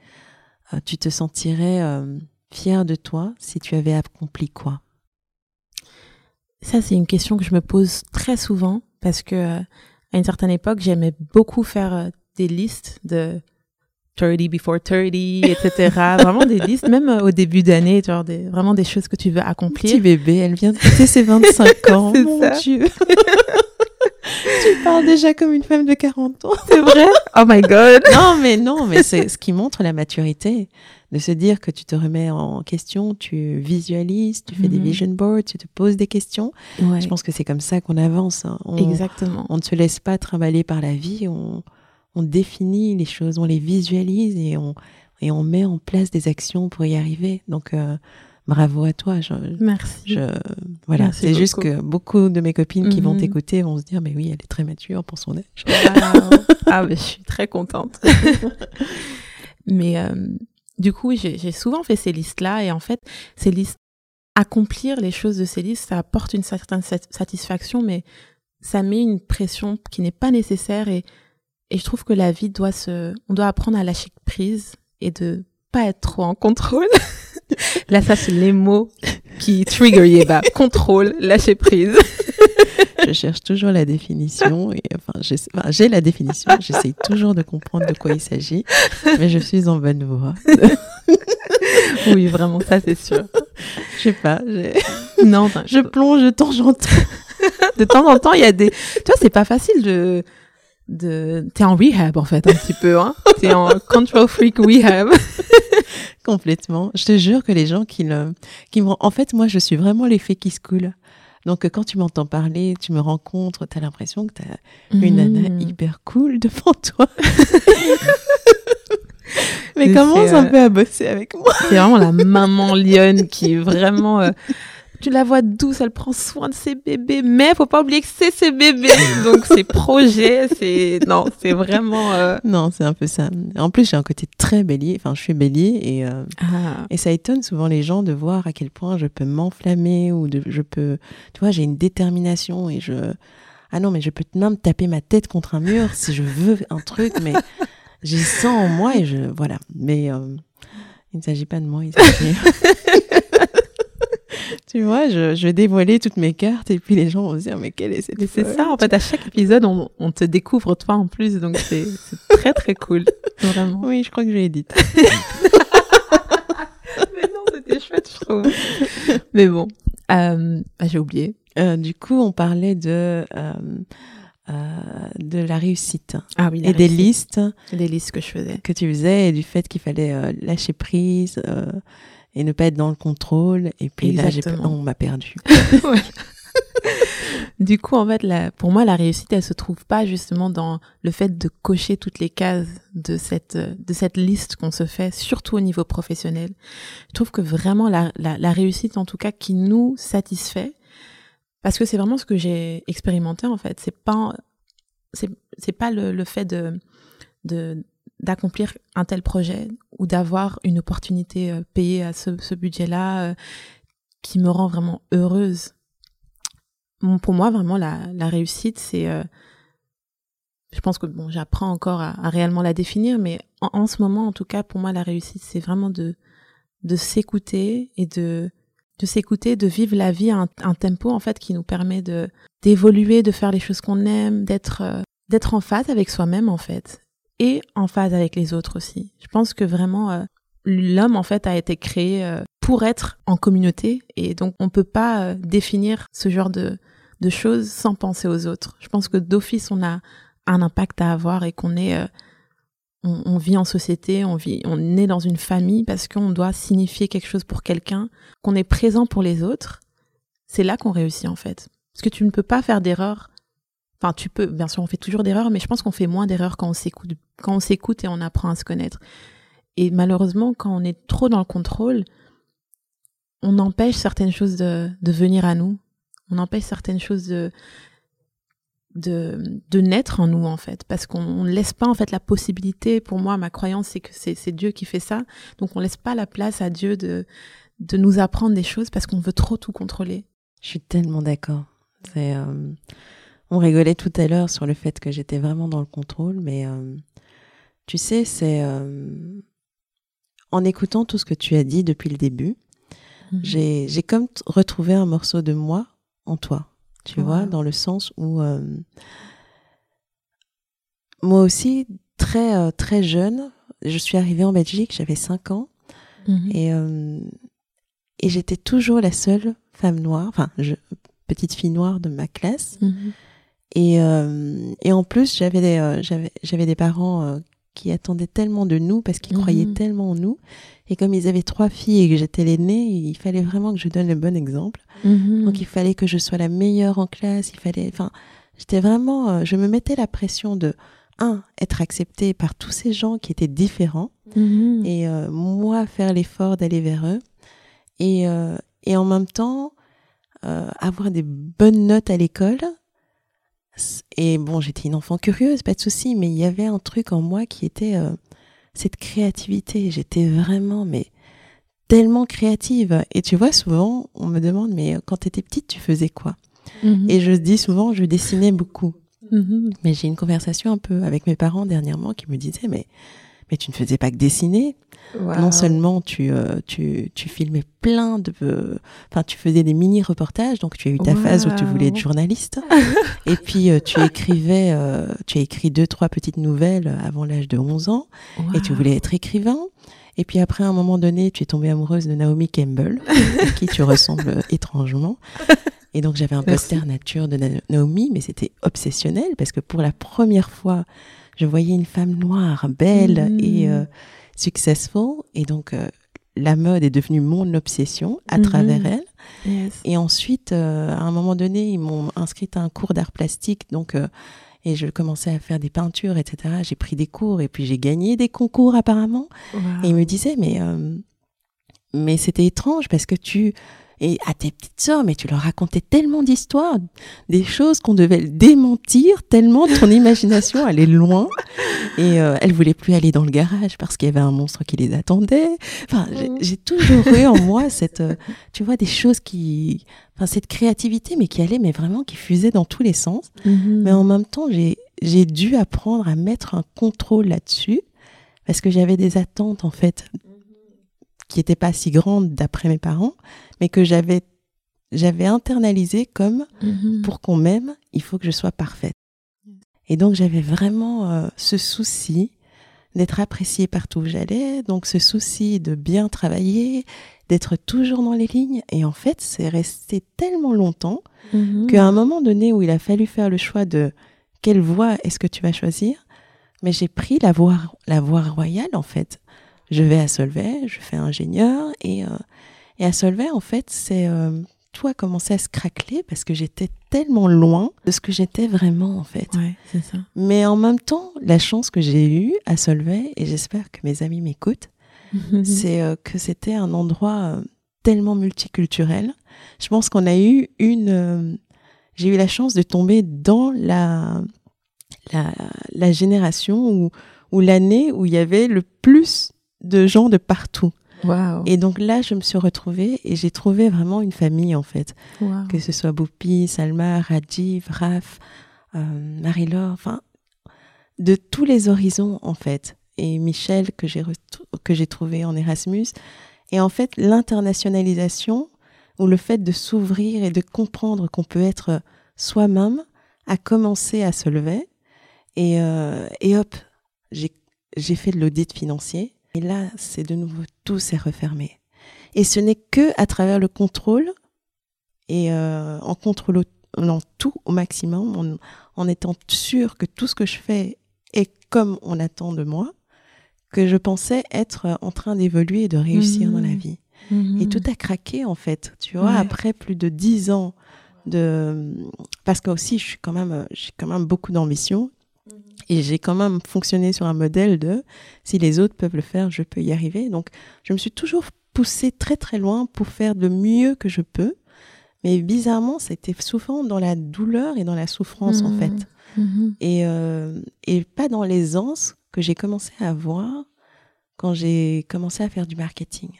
tu te sentirais fier de toi si tu avais accompli quoi? Ça, c'est une question que je me pose très souvent parce que à une certaine époque, j'aimais beaucoup faire des listes de 30 before 30, etc. vraiment des listes, même euh, au début d'année, genre des, vraiment des choses que tu veux accomplir. Petit bébé, elle vient de fêter ses 25 ans. Mon ça. Tu parles déjà comme une femme de 40 ans. C'est vrai? Oh my god. Non, mais non, mais c'est ce qui montre la maturité. De se dire que tu te remets en question, tu visualises, tu fais des mhm. vision boards, tu te poses des questions. Je pense que c'est comme ça qu'on avance. Hein. Exactement. On ne se laisse pas trimballer par la vie. On, on définit les choses, on les visualise et on, et on met en place des actions pour y arriver. Donc, euh, bravo à toi. Merci. voilà, c'est juste que beaucoup de mes copines qui vont mhm. t'écouter vont se dire, mais oui, elle est très mature pour son âge. ah, mais je suis très contente. mais euh, du coup, j'ai souvent fait ces listes-là et en fait, ces listes, accomplir les choses de ces listes, ça apporte une certaine satisfaction, mais ça met une pression qui n'est pas nécessaire et et je trouve que la vie doit se, on doit apprendre à lâcher prise et de pas être trop en contrôle. Là, ça, c'est les mots qui trigger Yeba. Contrôle, lâcher prise. je cherche toujours la définition et enfin, j'ai la définition. J'essaie toujours de comprendre de quoi il s'agit, mais je suis en bonne voie. oui, vraiment, ça, c'est sûr. Je sais pas. Non, je plonge en temps. De temps en temps, il y a des. Tu vois, c'est pas facile de de t'es en rehab en fait un petit peu hein. T'es en control freak rehab. Complètement. Je te jure que les gens qui le qui me en fait moi je suis vraiment l'effet qui se coule. Donc quand tu m'entends parler tu me rencontres t'as l'impression que t'as une nana mm. hyper cool devant toi. Mais commence un peu à bosser avec moi? C'est vraiment la maman lionne qui est vraiment euh, tu la vois douce, elle prend soin de ses bébés, mais faut pas oublier que c'est ses bébés. Donc ses projets, c'est non, c'est vraiment. Euh, non, c'est un peu ça. En plus, j'ai un côté très bélier. Enfin, je suis bélier et euh, ah. et ça étonne souvent les gens de voir à quel point je peux m'enflammer ou de, je peux, tu vois, j'ai une détermination et je ah non, mais je peux même taper ma tête contre un mur si je veux un truc, mais j'ai ça en moi et je voilà. Mais euh, il ne s'agit pas de moi, il s'agit. tu vois, je, je, vais dévoiler toutes mes cartes et puis les gens vont se dire mais quelle est cette C'est ça, en fait, à chaque épisode, on, on, te découvre toi en plus, donc c'est très très cool, vraiment. Oui, je crois que j'ai dit. mais non, c'était chouette, je trouve. Mais bon, euh, bah, j'ai oublié. Euh, du coup, on parlait de euh, euh, de la réussite ah oui, et des listes, des listes que je faisais, que tu faisais, et du fait qu'il fallait lâcher prise et ne pas être dans le contrôle. Et puis là, j'ai, on m'a perdu. du coup, en fait, la, pour moi, la réussite, elle se trouve pas justement dans le fait de cocher toutes les cases de cette de cette liste qu'on se fait, surtout au niveau professionnel. Je trouve que vraiment la, la, la réussite, en tout cas, qui nous satisfait, parce que c'est vraiment ce que j'ai expérimenté en fait. C'est pas c'est c'est pas le, le fait de de d'accomplir un tel projet ou d'avoir une opportunité euh, payée à ce, ce budget-là euh, qui me rend vraiment heureuse. pour moi, vraiment, la, réussite, c'est... Euh, je pense que bon, j'apprends encore à, réellement la définir, mais en, ce moment, en tout cas, pour moi, la réussite, c'est vraiment de, de s'écouter et de, de s'écouter, de vivre la vie à un, tempo en fait qui nous permet de d'évoluer, de faire les choses qu'on aime, d'être euh, d'être en phase avec soi-même en fait et en phase avec les autres aussi. Je pense que vraiment euh, l'homme en fait a été créé euh, pour être en communauté et donc on peut pas définir ce genre de de choses sans penser aux autres. Je pense que d'office on a un impact à avoir et qu'on est on, vit en société, on vit, on est dans une famille parce qu'on doit signifier quelque chose pour quelqu'un, qu'on est présent pour les autres. C'est là qu'on réussit en fait. Parce que tu ne peux pas faire d'erreurs. Enfin, tu peux, bien sûr, on fait toujours d'erreurs, mais je pense qu'on fait moins d'erreurs quand on s'écoute, quand on s'écoute et on apprend à se connaître. Et malheureusement, quand on est trop dans le contrôle, on empêche certaines choses de, de venir à nous. On empêche certaines choses de, de, de naître en nous en fait parce qu'on ne laisse pas en fait la possibilité pour moi ma croyance c'est que c'est Dieu qui fait ça donc on laisse pas la place à Dieu de de nous apprendre des choses parce qu'on veut trop tout contrôler je suis tellement d'accord c'est euh, on rigolait tout à l'heure sur le fait que j'étais vraiment dans le contrôle mais euh, tu sais c'est euh, en écoutant tout ce que tu as dit depuis le début mhm. j'ai j'ai comme retrouvé un morceau de moi en toi tu vois, dans le sens où euh, moi aussi, très, très jeune, je suis arrivée en Belgique, j'avais 5 ans, mhm. et, et j'étais toujours la seule femme noire, enfin, petite fille noire de ma classe. Mhm. Et, et en plus, j'avais des, j'avais, j'avais des parents qui attendaient tellement de nous parce qu'ils croyaient mhm. tellement en nous. Et comme ils avaient trois filles et que j'étais l'aînée, il fallait vraiment que je donne le bon exemple. Mhm. Donc il fallait que je sois la meilleure en classe. Il fallait, enfin, j'étais vraiment, euh, je me mettais la pression de un être acceptée par tous ces gens qui étaient différents mhm. et euh, moi faire l'effort d'aller vers eux et euh, et en même temps avoir des bonnes notes à l'école et bon, j'étais une enfant curieuse, pas de souci, mais il y avait un truc en moi qui était euh, cette créativité. J'étais vraiment, mais tellement créative. Et tu vois, souvent, on me demande, mais quand tu étais petite, tu faisais quoi? Mhm. Et je dis souvent, je dessinais beaucoup. Mhm. Mais j'ai une conversation un peu avec mes parents dernièrement qui me disaient, mais mais tu ne faisais pas que dessiner. Non seulement tu, euh, tu, tu filmais plein de... Enfin, tu faisais des mini-reportages, donc tu as eu ta phase où tu voulais être journaliste. et puis, euh, tu écrivais... Euh, tu as écrit deux, trois petites nouvelles avant l'âge de 11 ans. Et tu voulais être écrivain. Et puis après, à un moment donné, tu es tombée amoureuse de Naomi Campbell, à qui tu ressembles étrangement. Et donc, j'avais un poster nature de Naomi, mais c'était obsessionnel parce que pour la première fois je voyais une femme noire, belle et mm. euh, successful. Et donc, euh, la mode est devenue mon obsession à mm-hmm. travers elle. Et ensuite, euh, à un moment donné, ils m'ont inscrite à un cours d'art plastique. Donc, et je commençais à faire des peintures, etc. J'ai pris des cours et puis j'ai gagné des concours apparemment. Et ils me disaient, mais, mais c'était étrange parce que tu, et à tes petites sœurs, mais tu leur racontais tellement d'histoires, des choses qu'on devait démentir, tellement ton imagination allait loin. Et euh, elle voulait plus aller dans le garage parce qu'il y avait un monstre qui les attendait. Enfin, j'ai mm. toujours eu en moi cette, euh, tu vois, des choses qui, enfin, cette créativité, mais qui allait, mais vraiment qui fusait dans tous les sens. Mm-hmm. Mais en même temps, j'ai, j'ai dû apprendre à mettre un contrôle là-dessus parce que j'avais des attentes, en fait, qui n'étaient pas si grandes d'après mes parents mais que j'avais j'avais internalisé comme mhm. pour qu'on m'aime, il faut que je sois parfaite. Et donc j'avais vraiment euh, ce souci d'être appréciée partout où j'allais, donc ce souci de bien travailler, d'être toujours dans les lignes. Et en fait, c'est resté tellement longtemps mhm. qu'à un moment donné où il a fallu faire le choix de quelle voie est-ce que tu vas choisir, mais j'ai pris la voie, la voie royale en fait. Je vais à Solvay, je fais ingénieur et euh, et à Solvay, en fait, c'est euh, tout a commencé à se craqueler parce que j'étais tellement loin de ce que j'étais vraiment, en fait. Ouais, c'est ça. Mais en même temps, la chance que j'ai eue à Solvay, et j'espère que mes amis m'écoutent, c'est euh, que c'était un endroit euh, tellement multiculturel. Je pense qu'on a eu une. J'ai eu la chance de tomber dans la, la, la génération ou l'année où il y avait le plus de gens de partout. Et donc là, je me suis retrouvée et j'ai trouvé vraiment une famille en fait. Que ce soit Boupi, Salma, Rajiv, Raf, euh, Marie-Laure, enfin, de tous les horizons en fait. Et Michel que j'ai que j'ai trouvé en Erasmus. Et en fait, l'internationalisation ou le fait de s'ouvrir et de comprendre qu'on peut être soi-même a commencé à se lever. Et, euh, et hop, j'ai fait de l'audit financier et là, c'est de nouveau tout s'est refermé. Et ce n'est que à travers le contrôle et euh, en contrôlant tout au maximum, en, étant sûr que tout ce que je fais est comme on attend de moi, que je pensais être en train d'évoluer et de réussir dans la mmh. vie. Et mmh. tout a craqué en fait. Tu vois, après plus de dix ans de, parce que aussi je suis quand même, j'ai quand même beaucoup d'ambition et j'ai quand même fonctionné sur un modèle de si les autres peuvent le faire, je peux y arriver. Donc, je me suis toujours poussée très très loin pour faire le mieux que je peux. Mais bizarrement, c'était souvent dans la douleur et dans la souffrance, en fait. Mmh. Mmh. Et, euh, et pas dans l'aisance que j'ai commencé à voir quand j'ai commencé à faire du marketing.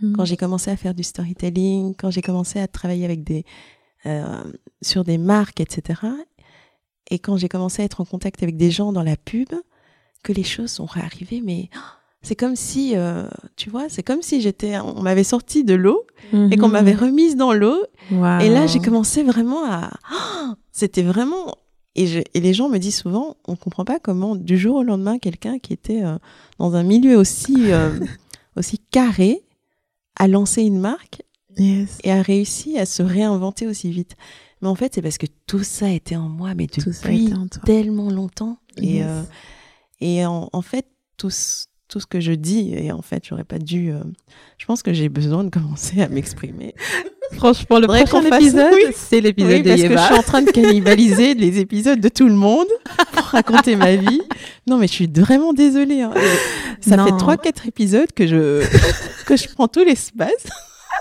Mmh. Quand j'ai commencé à faire du storytelling, quand j'ai commencé à travailler avec des, euh, sur des marques, etc. Et quand j'ai commencé à être en contact avec des gens dans la pub, que les choses sont réarrivées, mais c'est comme si, euh, tu vois, c'est comme si j'étais, on m'avait sorti de l'eau et qu'on mhm. m'avait remise dans l'eau. Et là, j'ai commencé vraiment à, oh, c'était vraiment, et, je, et, les gens me disent souvent, on comprend pas comment du jour au lendemain, quelqu'un qui était euh, dans un milieu aussi, euh, aussi carré a lancé une marque et a réussi à se réinventer aussi vite. Mais en fait, c'est parce que tout ça était en moi, mais depuis tellement longtemps. Et, euh, et en, en, fait, tout, tout ce que je dis, et en fait, j'aurais pas dû. Euh, je pense que j'ai besoin de commencer à m'exprimer. Franchement, le prochain épisode, c'est l'épisode oui, parce que je suis en train de cannibaliser les épisodes de tout le monde pour raconter ma vie. Non, mais je suis vraiment désolée. Hein. Ça fait trois, quatre épisodes que je que je prends tout l'espace.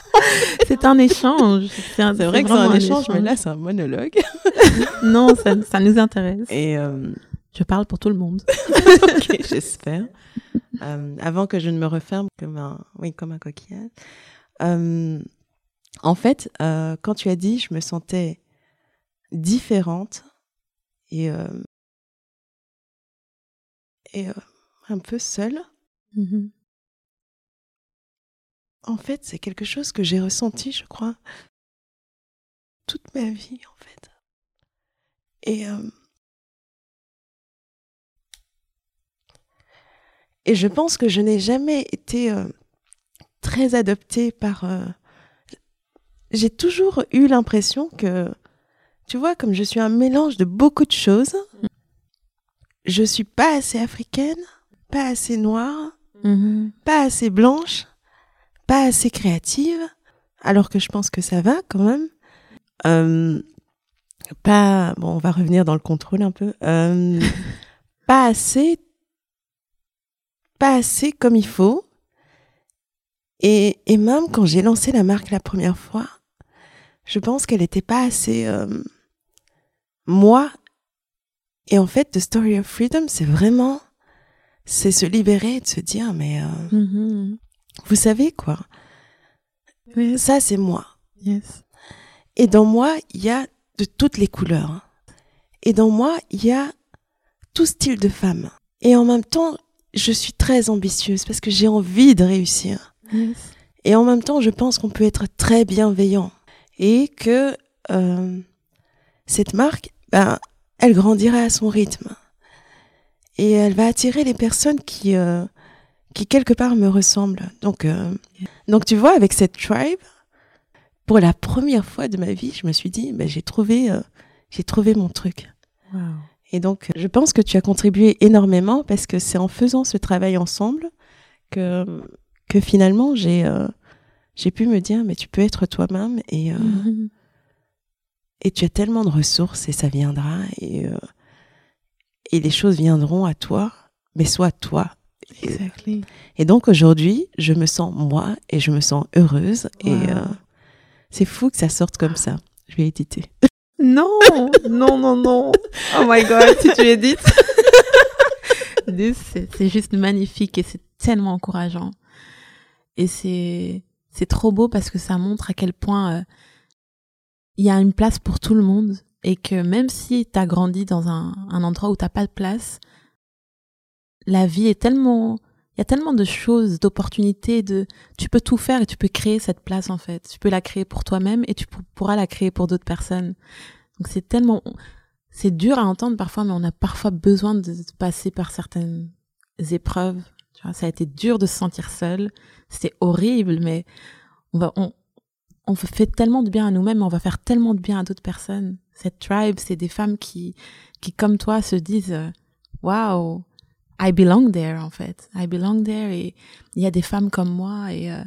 c'est un échange. C'est vrai que c'est un, échange, mais là, c'est un monologue. non, ça, ça, nous intéresse. Et euh... je parle pour tout le monde. ok, j'espère. Euh, avant que je ne me referme comme un, oui, comme un coquillage. Euh, en fait, quand tu as dit, je me sentais différente et et un peu seule. Mm-hmm. En fait, c'est quelque chose que j'ai ressenti, je crois, toute ma vie, en fait. Et, euh, et je pense que je n'ai jamais été euh, très adoptée par... Euh, j'ai toujours eu l'impression que, tu vois, comme je suis un mélange de beaucoup de choses, je suis pas assez africaine, pas assez noire, mm-hmm. pas assez blanche pas assez créative, alors que je pense que ça va quand même. Euh, pas, bon, on va revenir dans le contrôle un peu. Euh, pas assez, pas assez comme il faut. Et, et même quand j'ai lancé la marque la première fois, je pense qu'elle n'était pas assez euh, moi. Et en fait, The Story of Freedom, c'est vraiment, c'est se libérer et de se dire, mais euh, Mhm. Vous savez quoi, Yes. ça c'est moi. Yes. Et dans moi, il y a de toutes les couleurs. hein. Et dans moi, il y a tout style de femme. Et en même temps, je suis très ambitieuse parce que j'ai envie de réussir. Yes. Et en même temps, je pense qu'on peut être très bienveillant et que euh, cette marque, ben, elle grandira à son rythme et elle va attirer les personnes qui, euh, qui quelque part me ressemblent. Donc, euh, donc tu vois, avec cette tribe, pour la première fois de ma vie, je me suis dit, ben, j'ai trouvé, euh, j'ai trouvé mon truc. Wow. Et donc, je pense que tu as contribué énormément parce que c'est en faisant ce travail ensemble que, que finalement, j'ai euh, j'ai pu me dire, mais tu peux être toi-même et, et tu as tellement de ressources et ça viendra et, et les choses viendront à toi, mais sois toi. Exactly. et donc, aujourd'hui, je me sens moi et je me sens heureuse et euh, c'est fou que ça sorte comme ça. Je vais éditer. Non, non, non, non. Oh my god, si tu édites. c'est c'est juste magnifique et c'est tellement encourageant. Et c'est c'est trop beau parce que ça montre à quel point euh, il y a une place pour tout le monde et que même si tu as grandi dans un, un endroit où t'as pas de place, la vie est tellement il y a tellement de choses, d'opportunités, de tu peux tout faire et tu peux créer cette place en fait. Tu peux la créer pour toi-même et tu pour- pourras la créer pour d'autres personnes. Donc c'est tellement c'est dur à entendre parfois mais on a parfois besoin de passer par certaines épreuves. Tu vois, ça a été dur de se sentir seul, c'était horrible mais on va on on fait tellement de bien à nous-mêmes, on va faire tellement de bien à d'autres personnes. Cette tribe, c'est des femmes qui qui comme toi se disent euh, waouh I belong there en fait. I belong there et il y a des femmes comme moi et euh,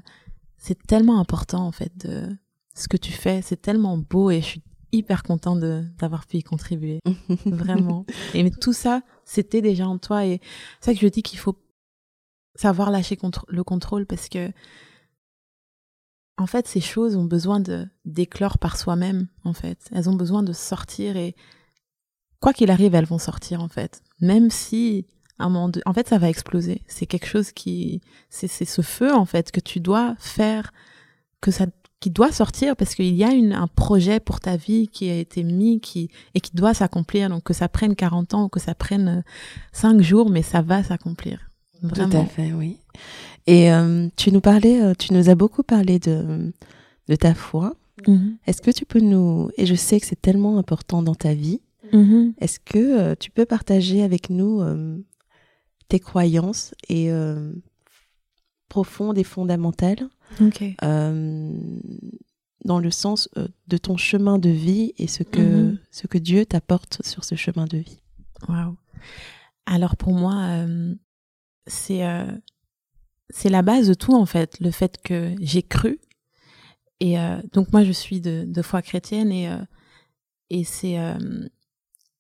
c'est tellement important en fait de ce que tu fais, c'est tellement beau et je suis hyper contente de d'avoir pu y contribuer vraiment. Et mais tout ça, c'était déjà en toi et c'est ça que je dis qu'il faut savoir lâcher contr- le contrôle parce que en fait ces choses ont besoin de d'éclore par soi-même en fait. Elles ont besoin de sortir et quoi qu'il arrive, elles vont sortir en fait. Même si un moment de- en fait ça va exploser. C'est quelque chose qui c'est ce feu en fait que tu dois faire que ça qui doit sortir parce qu'il y a une, un projet pour ta vie qui a été mis qui et qui doit s'accomplir donc que ça prenne 40 ans ou que ça prenne 5 jours mais ça va s'accomplir vraiment Tout à fait, oui. Et euh, tu nous parlais, euh, tu nous as beaucoup parlé de, de ta foi. Mhm. Est-ce que tu peux nous, et je sais que c'est tellement important dans ta vie, Mhm. est-ce que euh, tu peux partager avec nous euh, tes croyances et euh, profondes et fondamentales euh, dans le sens euh, de ton chemin de vie et ce que, Mhm. ce que Dieu t'apporte sur ce chemin de vie Waouh. Alors pour moi, euh, c'est c'est la base de tout en fait, le fait que j'ai cru. Et euh, donc moi je suis de, de foi chrétienne et euh, et c'est euh,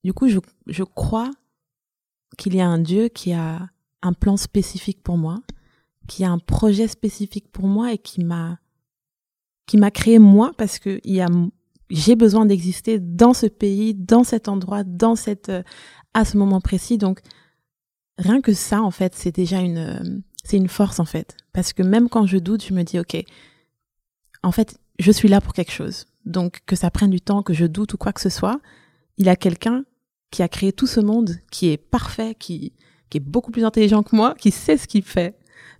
du coup je je crois qu'il y a un Dieu qui a un plan spécifique pour moi, qui a un projet spécifique pour moi et qui m'a qui m'a créé moi parce que il y a j'ai besoin d'exister dans ce pays, dans cet endroit, dans cette euh, à ce moment précis. Donc, rien que ça, en fait, c'est déjà une, c'est une force, en fait. Parce que même quand je doute, je me dis, OK, en fait, je suis là pour quelque chose. Donc, que ça prenne du temps, que je doute ou quoi que ce soit, il y a quelqu'un qui a créé tout ce monde, qui est parfait, qui, qui est beaucoup plus intelligent que moi, qui sait ce qu'il fait.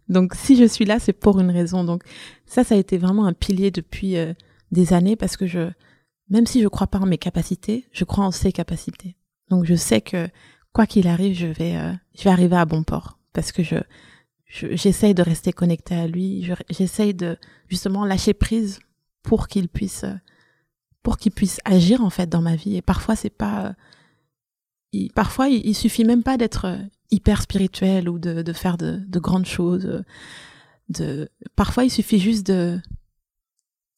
Donc, si je suis là, c'est pour une raison. Donc, ça, ça a été vraiment un pilier depuis euh, des années parce que je, même si je crois pas en mes capacités, je crois en ses capacités. Donc je sais que quoi qu'il arrive, je vais, euh, je vais arriver à bon port parce que je, je- j'essaye de rester connectée à lui. Je- J'essaye de justement lâcher prise pour qu'il puisse, pour qu'il puisse agir en fait dans ma vie. Et parfois c'est pas, euh, il- parfois il, il suffit même pas d'être euh, hyper spirituel ou de, de faire de, de grandes choses. euh, De, parfois il suffit juste de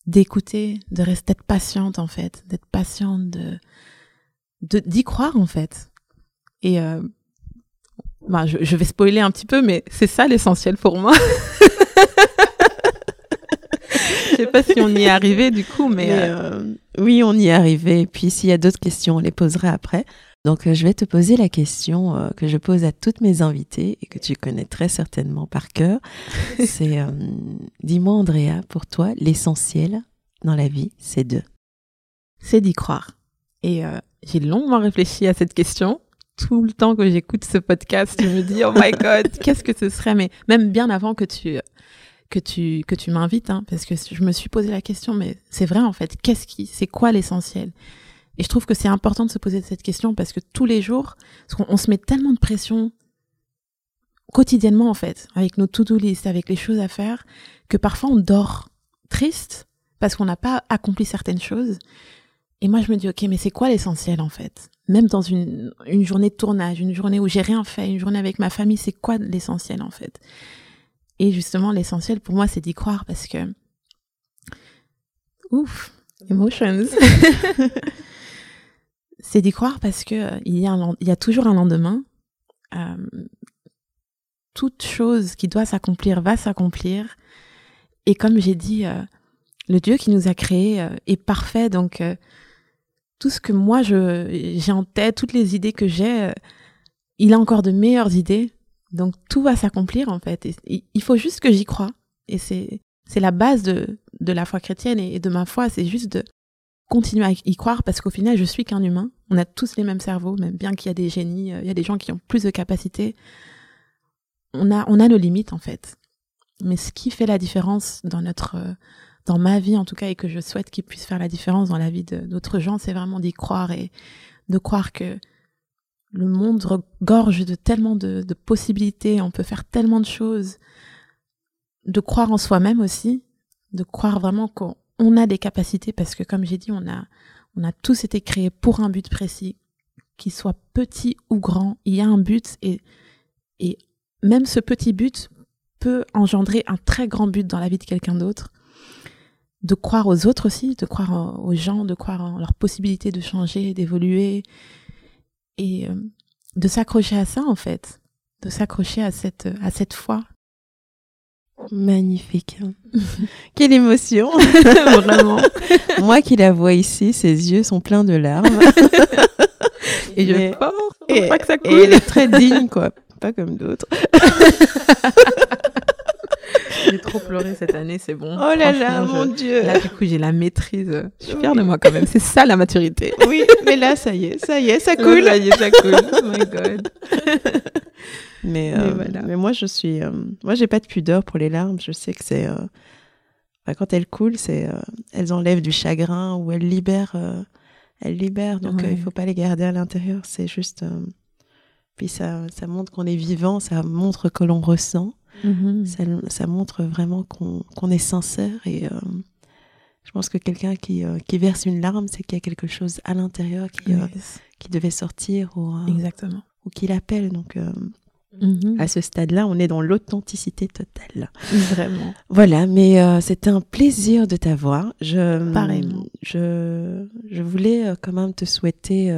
d'écouter, de rester d'être patiente en fait, d'être patiente, de de d'y croire en fait. Et euh, bah, je, je vais spoiler un petit peu, mais c'est ça l'essentiel pour moi. sais pas si on y est arrivé du coup, mais, euh, oui, on y est arrivé. Puis s'il y a d'autres questions, on les posera après. Donc je vais te poser la question que je pose à toutes mes invitées et que tu connais très certainement par cœur. C'est dis-moi Andrea, pour toi, l'essentiel dans la vie, c'est de? C'est d'y croire. Et j'ai longuement réfléchi à cette question tout le temps que j'écoute ce podcast, je me dis oh my god, qu'est-ce que ce serait? Mais même bien avant que tu que tu que tu m'invites, hein, parce que je me suis posé la question, mais c'est vrai en fait, qu'est-ce qui, c'est quoi l'essentiel? Et je trouve que c'est important de se poser cette question parce que tous les jours, on se met tellement de pression quotidiennement en fait, avec nos to-do list, avec les choses à faire, que parfois on dort triste parce qu'on n'a pas accompli certaines choses. Et moi, je me dis, ok, mais c'est quoi l'essentiel en fait? Même dans une, une journée de tournage, une journée où j'ai rien fait, une journée avec ma famille, c'est quoi l'essentiel en fait? Et justement, l'essentiel pour moi, c'est d'y croire parce que... Ouf, emotions. c'est d'y croire parce que euh, il, y a toujours un lendemain. Euh, toute chose qui doit s'accomplir va s'accomplir. Et comme j'ai dit, euh, le Dieu qui nous a créés est parfait, donc tout ce que moi j'ai en tête, toutes les idées que j'ai, il a encore de meilleures idées. Donc tout va s'accomplir en fait. Et, il faut juste que j'y croie. Et c'est la base de de la foi chrétienne et, de ma foi. C'est juste de continuer à y croire parce qu'au final je suis qu'un humain. On a tous les mêmes cerveaux, même bien qu'il y a des génies, euh, il y a des gens qui ont plus de capacités. On a on a nos limites en fait. Mais ce qui fait la différence dans notre euh, dans ma vie en tout cas et que je souhaite qu'il puisse faire la différence dans la vie d'autres gens, c'est vraiment d'y croire et de croire que le monde regorge de tellement de, de possibilités, on peut faire tellement de choses, de croire en soi-même aussi, de croire vraiment qu'on a des capacités parce que comme j'ai dit, on a, on a tous été créés pour un but précis, qu'il soit petit ou grand, il y a un but et, et même ce petit but peut engendrer un très grand but dans la vie de quelqu'un d'autre. De croire aux autres aussi, de croire aux gens, de croire en leur possibilité de changer, d'évoluer. Et euh, de s'accrocher à ça en fait, de s'accrocher à cette à cette foi. Magnifique. Quelle émotion. Vraiment. Moi qui la vois ici, ses yeux sont pleins de larmes. et je porte, et, pas que ça coule. et elle est très digne quoi, pas comme d'autres. J'ai trop pleuré cette année, c'est bon. Oh là là, mon Dieu. Là, du coup, j'ai la maîtrise. Je suis fière de moi quand même. C'est ça la maturité. Oui, mais là, ça y est, ça y est, ça coule. Ça y est, ça coule. Oh my God. Mais, euh, mais, moi, je suis. Euh, moi, j'ai pas de pudeur pour les larmes. Je sais que c'est. Euh, quand elles coulent, c'est. elles enlèvent du chagrin ou elles libèrent. elles libèrent. Donc, il faut pas les garder à l'intérieur. C'est juste. Puis ça, ça montre qu'on est vivant, ça montre que l'on ressent. Mhm. Ça, montre vraiment qu'on est sincère et euh, je pense que quelqu'un qui, euh, qui, verse une larme, c'est qu'il y a quelque chose à l'intérieur qui, euh, qui devait sortir ou, Exactement. ou qui l'appelle. Donc, mhm. à ce stade-là, on est dans l'authenticité totale. Vraiment. Voilà, mais c'était un plaisir de t'avoir. Je, Pareillement. Je, je voulais quand même te souhaiter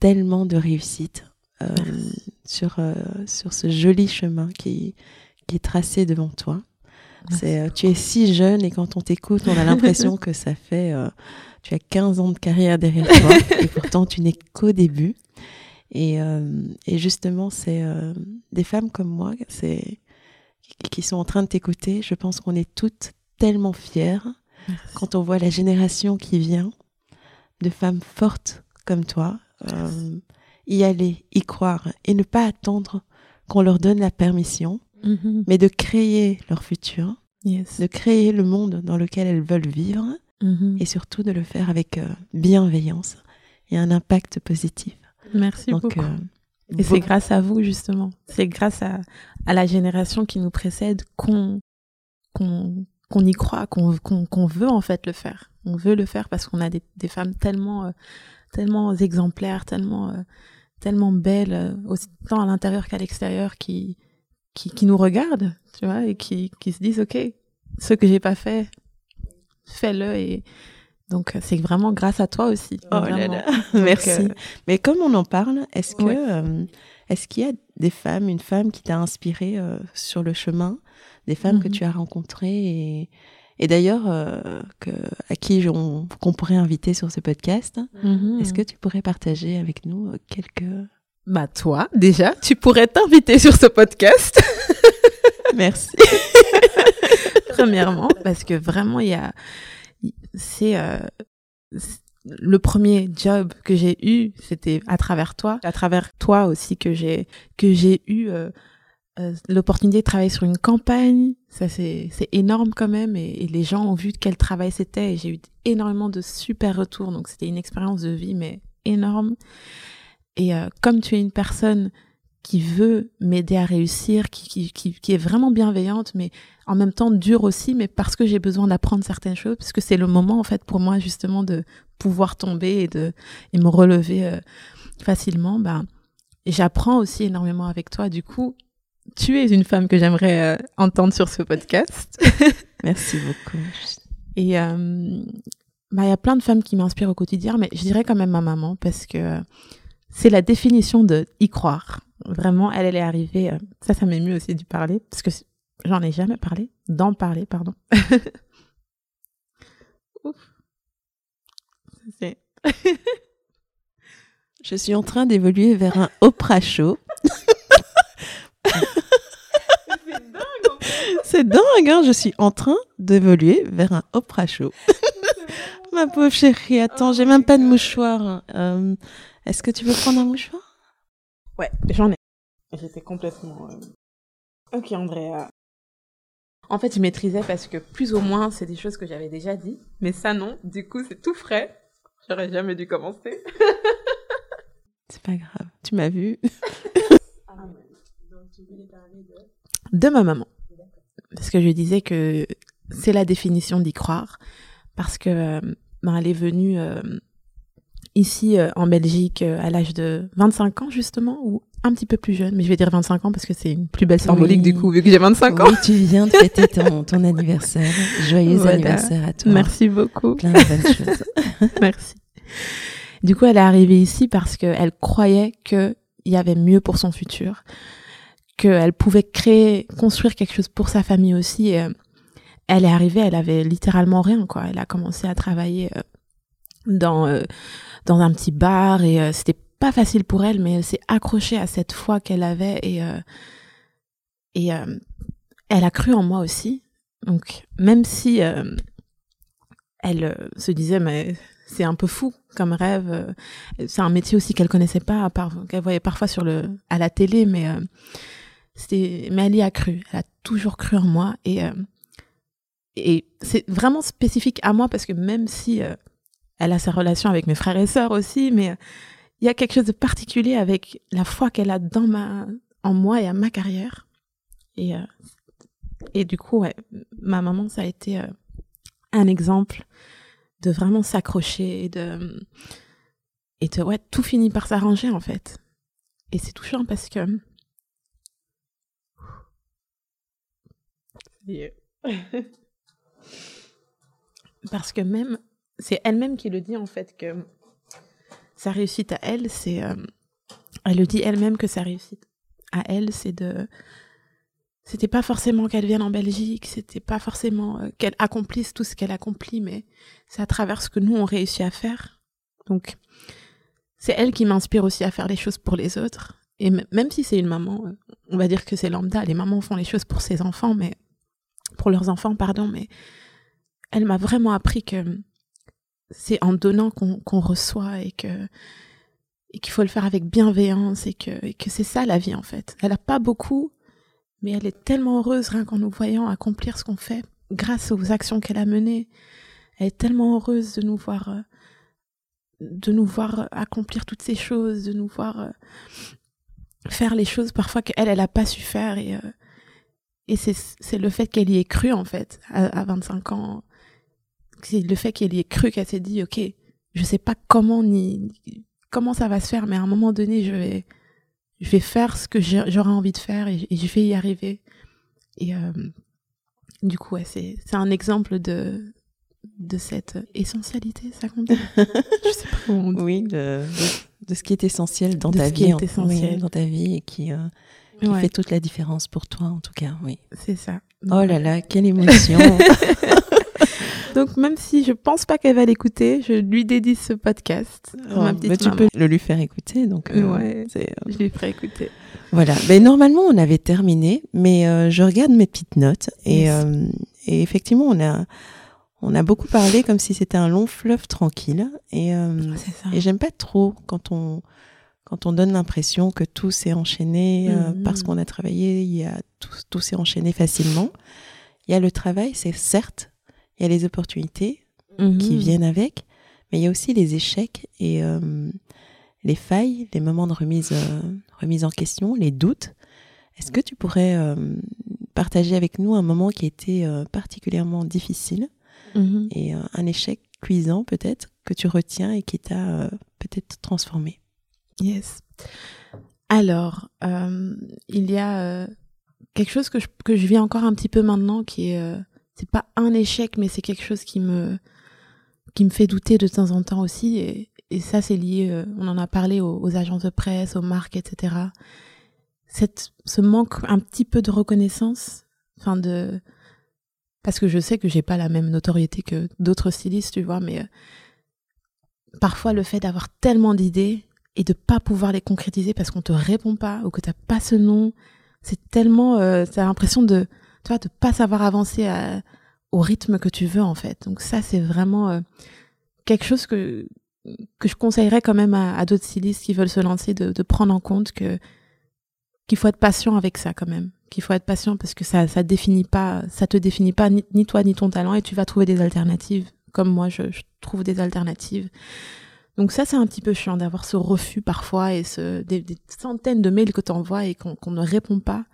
tellement de réussite euh, sur, euh, sur ce joli chemin qui, qui est tracé devant toi. C'est, euh, tu es si jeune et quand on t'écoute, on a l'impression que ça fait, tu as 15 ans de carrière derrière toi et pourtant tu n'es qu'au début. Et, et, justement, c'est des femmes comme moi, c'est qui sont en train de t'écouter. Je pense qu'on est toutes tellement fières quand on voit la génération qui vient de femmes fortes comme toi, y aller, y croire et ne pas attendre qu'on leur donne la permission, mm-hmm. mais de créer leur futur, de créer le monde dans lequel elles veulent vivre mm-hmm. et surtout de le faire avec euh, bienveillance et un impact positif. Merci beaucoup. Euh, et c'est grâce à vous justement, c'est grâce à, à, la génération qui nous précède qu'on qu'on y croit, qu'on qu'on veut en fait le faire. On veut le faire parce qu'on a des, des femmes tellement euh, tellement exemplaires, tellement tellement belles, euh, aussi tant à l'intérieur qu'à l'extérieur, qui, qui, qui, nous regardent, tu vois, et qui, qui se disent, OK, ce que j'ai pas fait, fais-le. Et donc, c'est vraiment grâce à toi aussi. Oh là là, merci. Euh, Mais comme on en parle, est-ce que, euh, est-ce qu'il y a des femmes, une femme qui t'a inspiré sur le chemin, des femmes que mhm. tu as rencontrées et, et d'ailleurs euh, à qui qu'on pourrait inviter sur ce podcast. Mm-hmm. Est-ce que tu pourrais partager avec nous quelques bah toi, déjà, tu pourrais t'inviter sur ce podcast. Merci. Premièrement, parce que vraiment, il y a, c'est euh, le premier job que j'ai eu, c'était à travers toi, à travers toi aussi que j'ai que j'ai eu euh, euh, l'opportunité de travailler sur une campagne. Ça c'est c'est énorme quand même et, et, les gens ont vu quel travail c'était et j'ai eu énormément de super retours. Donc c'était une expérience de vie mais énorme. Et euh, comme tu es une personne qui veut m'aider à réussir, qui, qui, qui, est vraiment bienveillante, mais en même temps dure aussi, mais parce que j'ai besoin d'apprendre certaines choses, parce que c'est le moment en fait pour moi justement de pouvoir tomber et de et me relever euh, facilement. Ben, j'apprends aussi énormément avec toi. Du coup, tu es une femme que j'aimerais euh, entendre sur ce podcast. Merci beaucoup. Et euh, bah, il y a plein de femmes qui m'inspirent au quotidien, mais je dirais quand même ma maman parce que c'est la définition de y croire. Vraiment, elle, elle est arrivée. Euh, ça, ça m'émeut aussi d'y parler, parce que j'en ai jamais parlé. D'en parler, pardon. Ouf. Je suis en train d'évoluer vers un Oprah Show. C'est dingue, hein je suis en train d'évoluer vers un Oprah Show. Ma pauvre chérie, attends, j'ai même pas de mouchoir. Euh, est-ce que tu veux prendre un mouchoir? Ouais, j'en ai. J'étais complètement. Euh, ok, Andrea. En fait, je maîtrisais parce que plus ou moins, c'est des choses que j'avais déjà dit. Mais ça, non. Du coup, c'est tout frais. J'aurais jamais dû commencer. c'est pas grave. Tu m'as vu. de... ma maman. Parce que je disais que c'est la définition d'y croire. Parce que euh, ben, elle est venue euh, ici euh, en Belgique euh, à l'âge de 25 ans justement ou un petit peu plus jeune, mais je vais dire 25 ans parce que c'est une plus belle symbolique du coup vu que j'ai 25 ans. Oui, tu viens de fêter ton, ton anniversaire. Joyeux anniversaire à toi. Merci beaucoup. Plein de bonnes choses. Merci. Du coup, elle est arrivée ici parce qu'elle croyait qu'il y avait mieux pour son futur, qu'elle pouvait créer, construire quelque chose pour sa famille aussi. Et, euh, elle est arrivée, elle avait littéralement rien, quoi. Elle a commencé à travailler dans dans un petit bar et euh, c'était pas facile pour elle, mais elle s'est accrochée à cette foi qu'elle avait et euh, et euh, elle a cru en moi aussi. Donc même si elle se disait mais c'est un peu fou comme rêve, c'est un métier aussi qu'elle connaissait pas, qu'elle voyait parfois sur le à la télé, mais c'était mais elle y a cru. Elle a toujours cru en moi et et c'est vraiment spécifique à moi parce que même si elle a sa relation avec mes frères et sœurs aussi, mais euh, il y a quelque chose de particulier avec la foi qu'elle a dans ma, en moi et à ma carrière. Et, euh, et du coup, ouais, ma maman, ça a été euh, un exemple de vraiment s'accrocher et de, et de, ouais, tout finit par s'arranger, en fait. Et c'est touchant parce que, parce que même c'est elle-même qui le dit en fait que sa réussite à elle, c'est, euh, elle le dit elle-même que sa réussite à elle, c'est de, c'était pas forcément qu'elle vienne en Belgique, c'était pas forcément euh, qu'elle accomplisse tout ce qu'elle accomplit, mais c'est à travers ce que nous on réussit à faire. Donc, c'est elle qui m'inspire aussi à faire les choses pour les autres. Et même si c'est une maman, euh, on va dire que c'est lambda, les mamans font les choses pour ses enfants, mais pour leurs enfants, pardon, mais elle m'a vraiment appris que c'est en donnant qu'on reçoit et que et qu'il faut le faire avec bienveillance et que, que c'est ça la vie en fait. Elle a pas beaucoup, mais elle est tellement heureuse rien qu'en nous voyant accomplir ce qu'on fait grâce aux actions qu'elle a menées. Elle est tellement heureuse de nous voir euh, de nous voir accomplir toutes ces choses, de nous voir euh, faire les choses parfois qu'elle elle a pas su faire et euh, et c'est le fait qu'elle y ait cru en fait à, à 25 ans le fait qu'elle y ait cru, qu'elle s'est dit, ok, je sais pas comment ni comment ça va se faire, mais à un moment donné, je vais, je vais faire ce que j'aurais envie de faire et, je vais y arriver. Et euh, du coup, ouais, c'est c'est un exemple de de cette essentialité, ça compte. je sais pas comment on dit. Oui, de, de, ce qui est essentiel dans ta vie, essentiel. dans ta vie et qui, euh, qui fait toute la différence pour toi, en tout cas, oui. C'est ça. oh là là, quelle émotion Donc même si je pense pas qu'elle va l'écouter, je lui dédie ce podcast. Oh, mais tu peux le lui faire écouter, donc. Euh, ouais. Euh, je lui ferai écouter. Voilà. Mais normalement on avait terminé, mais euh, je regarde mes petites notes et, et effectivement on a on a beaucoup parlé comme si c'était un long fleuve tranquille et et j'aime pas trop quand on quand on donne l'impression que tout s'est enchaîné mm-hmm. parce qu'on a travaillé, il y a tout, tout s'est enchaîné facilement. Il y a le travail, c'est certes, il y a les opportunités qui mhm. viennent avec, mais il y a aussi les échecs et euh, les failles, les moments de remise, euh, remise en question, les doutes. Est-ce que tu pourrais euh, partager avec nous un moment qui était particulièrement difficile mhm. et un échec cuisant peut-être que tu retiens et qui t'a peut-être transformé? Yes. Alors, il y a quelque chose que je, que je vis encore un petit peu maintenant qui est c'est pas un échec, mais c'est quelque chose qui me qui me fait douter de temps en temps aussi. Et, et ça, c'est lié. Euh, on en a parlé aux, agences de presse, aux marques, etc. Cette, ce manque un petit peu de reconnaissance, enfin de parce que je sais que j'ai pas la même notoriété que d'autres stylistes, tu vois, mais euh, parfois le fait d'avoir tellement d'idées et de pas pouvoir les concrétiser parce qu'on te répond pas ou que t'as pas ce nom, c'est tellement, euh, t'as l'impression de tu vois, de pas savoir avancer à, au rythme que tu veux en fait. Donc ça, c'est vraiment euh, quelque chose que que je conseillerais quand même à, d'autres stylistes qui veulent se lancer de, de prendre en compte que qu'il faut être patient avec ça quand même. Qu'il faut être patient parce que ça ça définit pas, ça te définit pas ni, toi ni ton talent et tu vas trouver des alternatives. Comme moi, je, je trouve des alternatives. Donc ça, c'est un petit peu chiant d'avoir ce refus parfois et ce, des, des centaines de mails que tu envoies et qu'on ne répond pas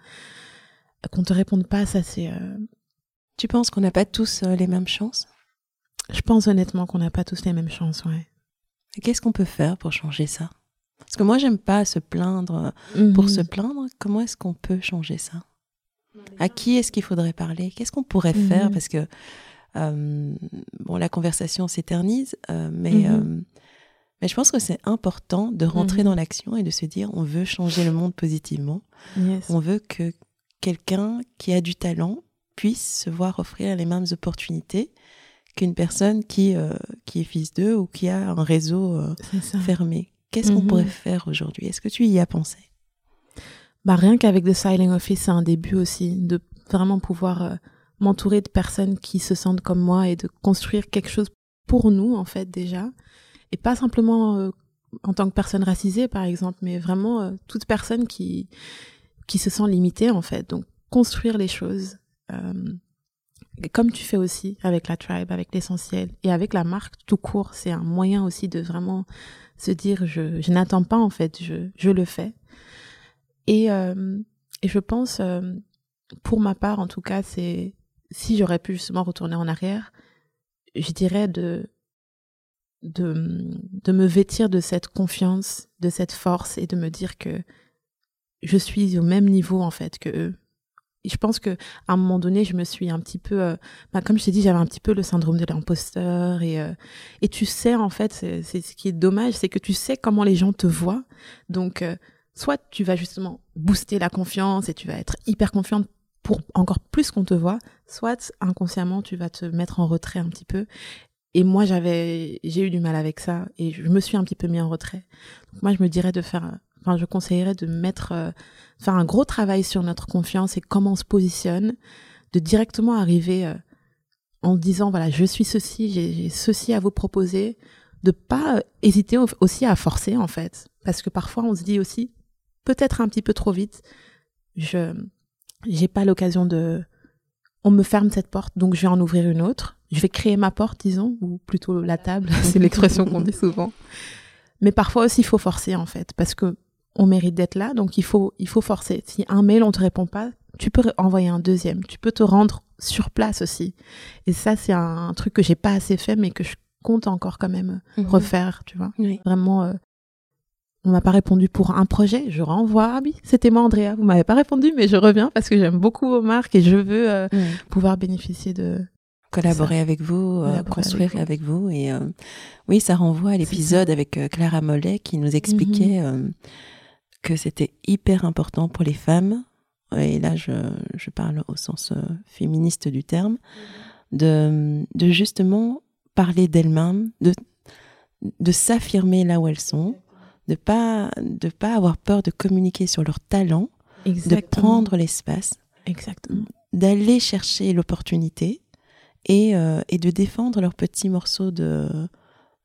qu'on te réponde pas, ça c'est. Euh, tu penses qu'on n'a pas tous euh, les mêmes chances? Je pense honnêtement qu'on n'a pas tous les mêmes chances, ouais. Qu'est-ce qu'on peut faire pour changer ça? Parce que moi, j'aime pas se plaindre euh, pour se mhm. plaindre. Comment est-ce qu'on peut changer ça? À qui est-ce qu'il faudrait parler? Qu'est-ce qu'on pourrait faire? Mhm. Parce que bon, la conversation s'éternise, mais mhm. mais je pense que c'est important de rentrer dans l'action et de se dire on veut changer le monde positivement. On veut que quelqu'un qui a du talent puisse se voir offrir les mêmes opportunités qu'une personne qui, euh, qui est fils d'eux ou qui a un réseau euh, fermé. Qu'est-ce qu'on mhm. pourrait faire aujourd'hui? Est-ce que tu y as pensé? Bah, Rien qu'avec The Silent Office, c'est un début aussi, de vraiment pouvoir euh, m'entourer de personnes qui se sentent comme moi et de construire quelque chose pour nous, en fait, déjà. Et pas simplement en tant que personne racisée, par exemple, mais vraiment toute personne qui, qui se sent limité en fait. Donc construire les choses euh, comme tu fais aussi avec la tribe, avec l'essentiel et avec la marque tout court, c'est un moyen aussi de vraiment se dire je, je n'attends pas en fait, je, je le fais. Et, euh, et je pense, euh, pour ma part en tout cas, c'est si j'aurais pu justement retourner en arrière, je dirais de de, de me vêtir de cette confiance, de cette force et de me dire que je suis au même niveau en fait que eux. Je pense que à un moment donné, je me suis un petit peu, euh, bah, comme je t'ai dit, j'avais un petit peu le syndrome de l'imposteur et euh, et tu sais en fait, c'est ce qui est dommage, c'est que tu sais comment les gens te voient. Donc euh, soit tu vas justement booster la confiance et tu vas être hyper confiante pour encore plus qu'on te voit, soit inconsciemment tu vas te mettre en retrait un petit peu. Et moi j'avais, j'ai eu du mal avec ça et je me suis un petit peu mis en retrait. Donc moi je me dirais de faire je conseillerais de mettre, euh, faire un gros travail sur notre confiance et comment on se positionne, de directement arriver euh, en disant voilà, je suis ceci, j'ai ceci à vous proposer, de pas euh, hésiter aussi à forcer en fait, parce que parfois on se dit aussi peut-être un petit peu trop vite, je j'ai pas l'occasion de on me ferme cette porte, donc je vais en ouvrir une autre. Je vais créer ma porte, disons, ou plutôt la table, c'est l'expression qu'on dit souvent. Mais parfois aussi, il faut forcer, en fait, parce que on mérite d'être là, donc il faut, il faut forcer. Si un mail, on te répond pas, tu peux envoyer un deuxième. Tu peux te rendre sur place aussi. Et ça, c'est un, truc que j'ai pas assez fait, mais que je compte encore quand même mhm. refaire, tu vois. Vraiment, euh, on m'a pas répondu pour un projet, je renvoie. Ah oui, c'était moi, Andrea. Vous m'avez pas répondu, mais je reviens parce que j'aime beaucoup vos marques et je veux euh, pouvoir bénéficier de, collaborer avec vous, euh, construire avec vous. Et oui, ça renvoie à l'épisode avec Clara Mollet qui nous expliquait mhm que c'était hyper important pour les femmes, et là je, je parle au sens euh, féministe du terme, de, de justement parler d'elles-mêmes, de, de s'affirmer là où elles sont, de pas de pas avoir peur de communiquer sur leur talent, de prendre l'espace, exactement, d'aller chercher l'opportunité et, euh, et de défendre leurs petits morceaux de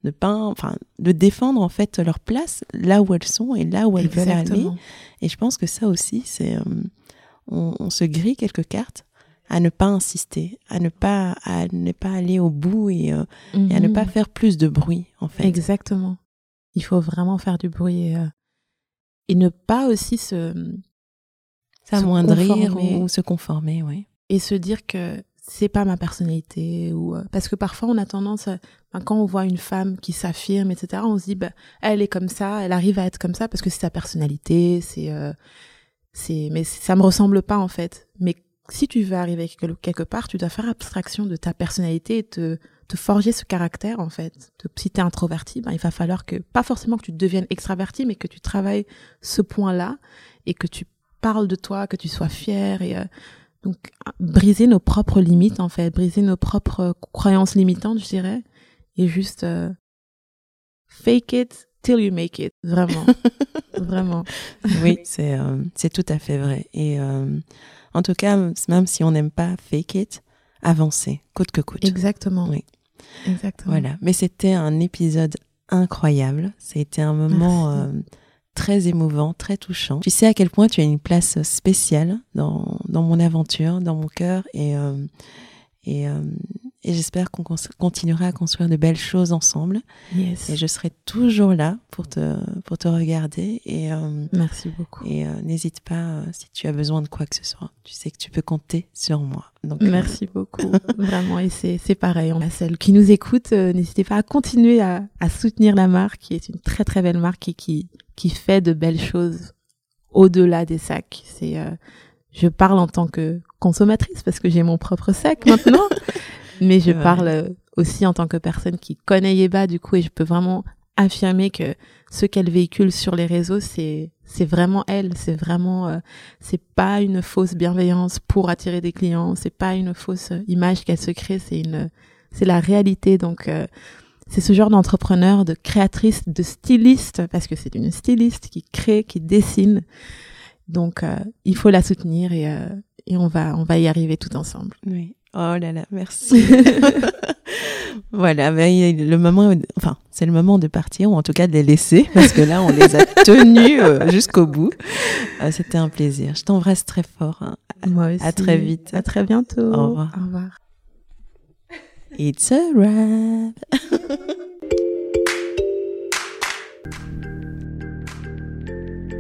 de pain, enfin de défendre en fait leur place là où elles sont et là où elles veulent aller. Et je pense que ça aussi, c'est euh, on, se grille quelques cartes à ne pas insister, à ne pas à ne pas aller au bout et, euh, et à ne pas mhm. faire plus de bruit en fait. Exactement. Il faut vraiment faire du bruit et, euh, et ne pas aussi se s'amoindrir ou se conformer, oui. Et se dire que c'est pas ma personnalité ou parce que parfois on a tendance quand on voit une femme qui s'affirme etc on se dit bah elle est comme ça elle arrive à être comme ça parce que c'est sa personnalité c'est euh, c'est mais ça me ressemble pas en fait. Mais si tu veux arriver quelque part tu dois faire abstraction de ta personnalité et te te forger ce caractère en fait. Si t'es introverti ben il va falloir que pas forcément que tu deviennes extraverti mais que tu travailles ce point là et que tu parles de toi que tu sois fier et euh, donc, briser nos propres limites, en fait, briser nos propres croyances limitantes, je dirais, et juste euh, fake it till you make it, vraiment, vraiment. Oui, c'est euh, c'est tout à fait vrai. Et euh, en tout cas, même si on n'aime pas fake it, avancer, coûte que coûte. Exactement. Oui. Exactement. Voilà. Mais c'était un épisode incroyable. C'était un moment très émouvant, très touchant. Tu sais à quel point tu as une place spéciale dans, dans mon aventure, dans mon cœur et, euh, et, euh, et j'espère qu'on continuera à construire de belles choses ensemble. Yes. Et je serai toujours là pour te, pour te regarder. Et, euh, Merci beaucoup. Et n'hésite pas si tu as besoin de quoi que ce soit. Tu sais que tu peux compter sur moi. Donc, Merci beaucoup. Vraiment. Et c'est pareil. On a celle qui nous écoute. N'hésitez pas à continuer à, à soutenir la marque, qui est une très très belle marque et qui qui fait de belles choses au-delà des sacs. C'est, euh, je parle en tant que consommatrice parce que j'ai mon propre sac maintenant, mais je parle euh, aussi en tant que personne qui connaît Yeba du coup et je peux vraiment affirmer que ce qu'elle véhicule sur les réseaux c'est c'est vraiment elle c'est vraiment euh, c'est pas une fausse bienveillance pour attirer des clients c'est pas une fausse image qu'elle se crée c'est une c'est la réalité donc c'est ce genre d'entrepreneur, de créatrice, de styliste, parce que c'est une styliste qui crée, qui dessine. Donc, euh, il faut la soutenir et, euh, et on va, on va y arriver tout ensemble. Oui. Oh là là, merci. voilà, le moment, enfin, c'est le moment de partir ou en tout cas de les laisser parce que là, on les a tenus euh, jusqu'au bout. C'était un plaisir. Je t'embrasse très fort. Hein. Moi aussi. À très vite. À très bientôt. Au revoir. Au revoir. It's a wrap.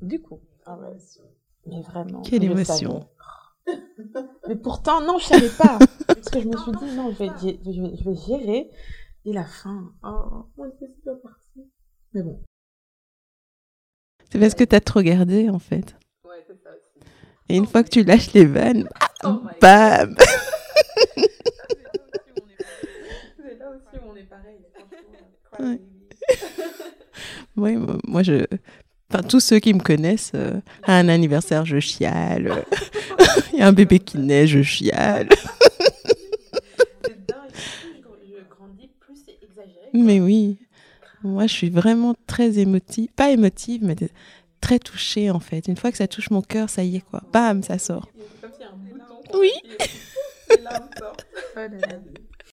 Du coup, ah mais vraiment. Quelle émotion. mais pourtant, non, je savais pas. parce que je me suis dit, non, je vais, je vais, gérer. Et la fin, oh, c'est pas parti. Mais bon. C'est parce que t'as trop gardé, en fait. Ouais, c'est ça aussi. Et une fois que tu lâches les vannes, oh bam C'est là aussi où on est pareil. Ouais. Oui, moi, je. Enfin, tous ceux qui me connaissent, euh, à un anniversaire, je chiale. Il y a un bébé qui naît, je chiale. c'est dingue. Plus je grandis, plus c'est exagéré. Mais oui. Moi, je suis vraiment très émotive. Pas émotive, mais très touchée, en fait. Une fois que ça touche mon cœur, ça y est, quoi. Bam, ça sort. Oui.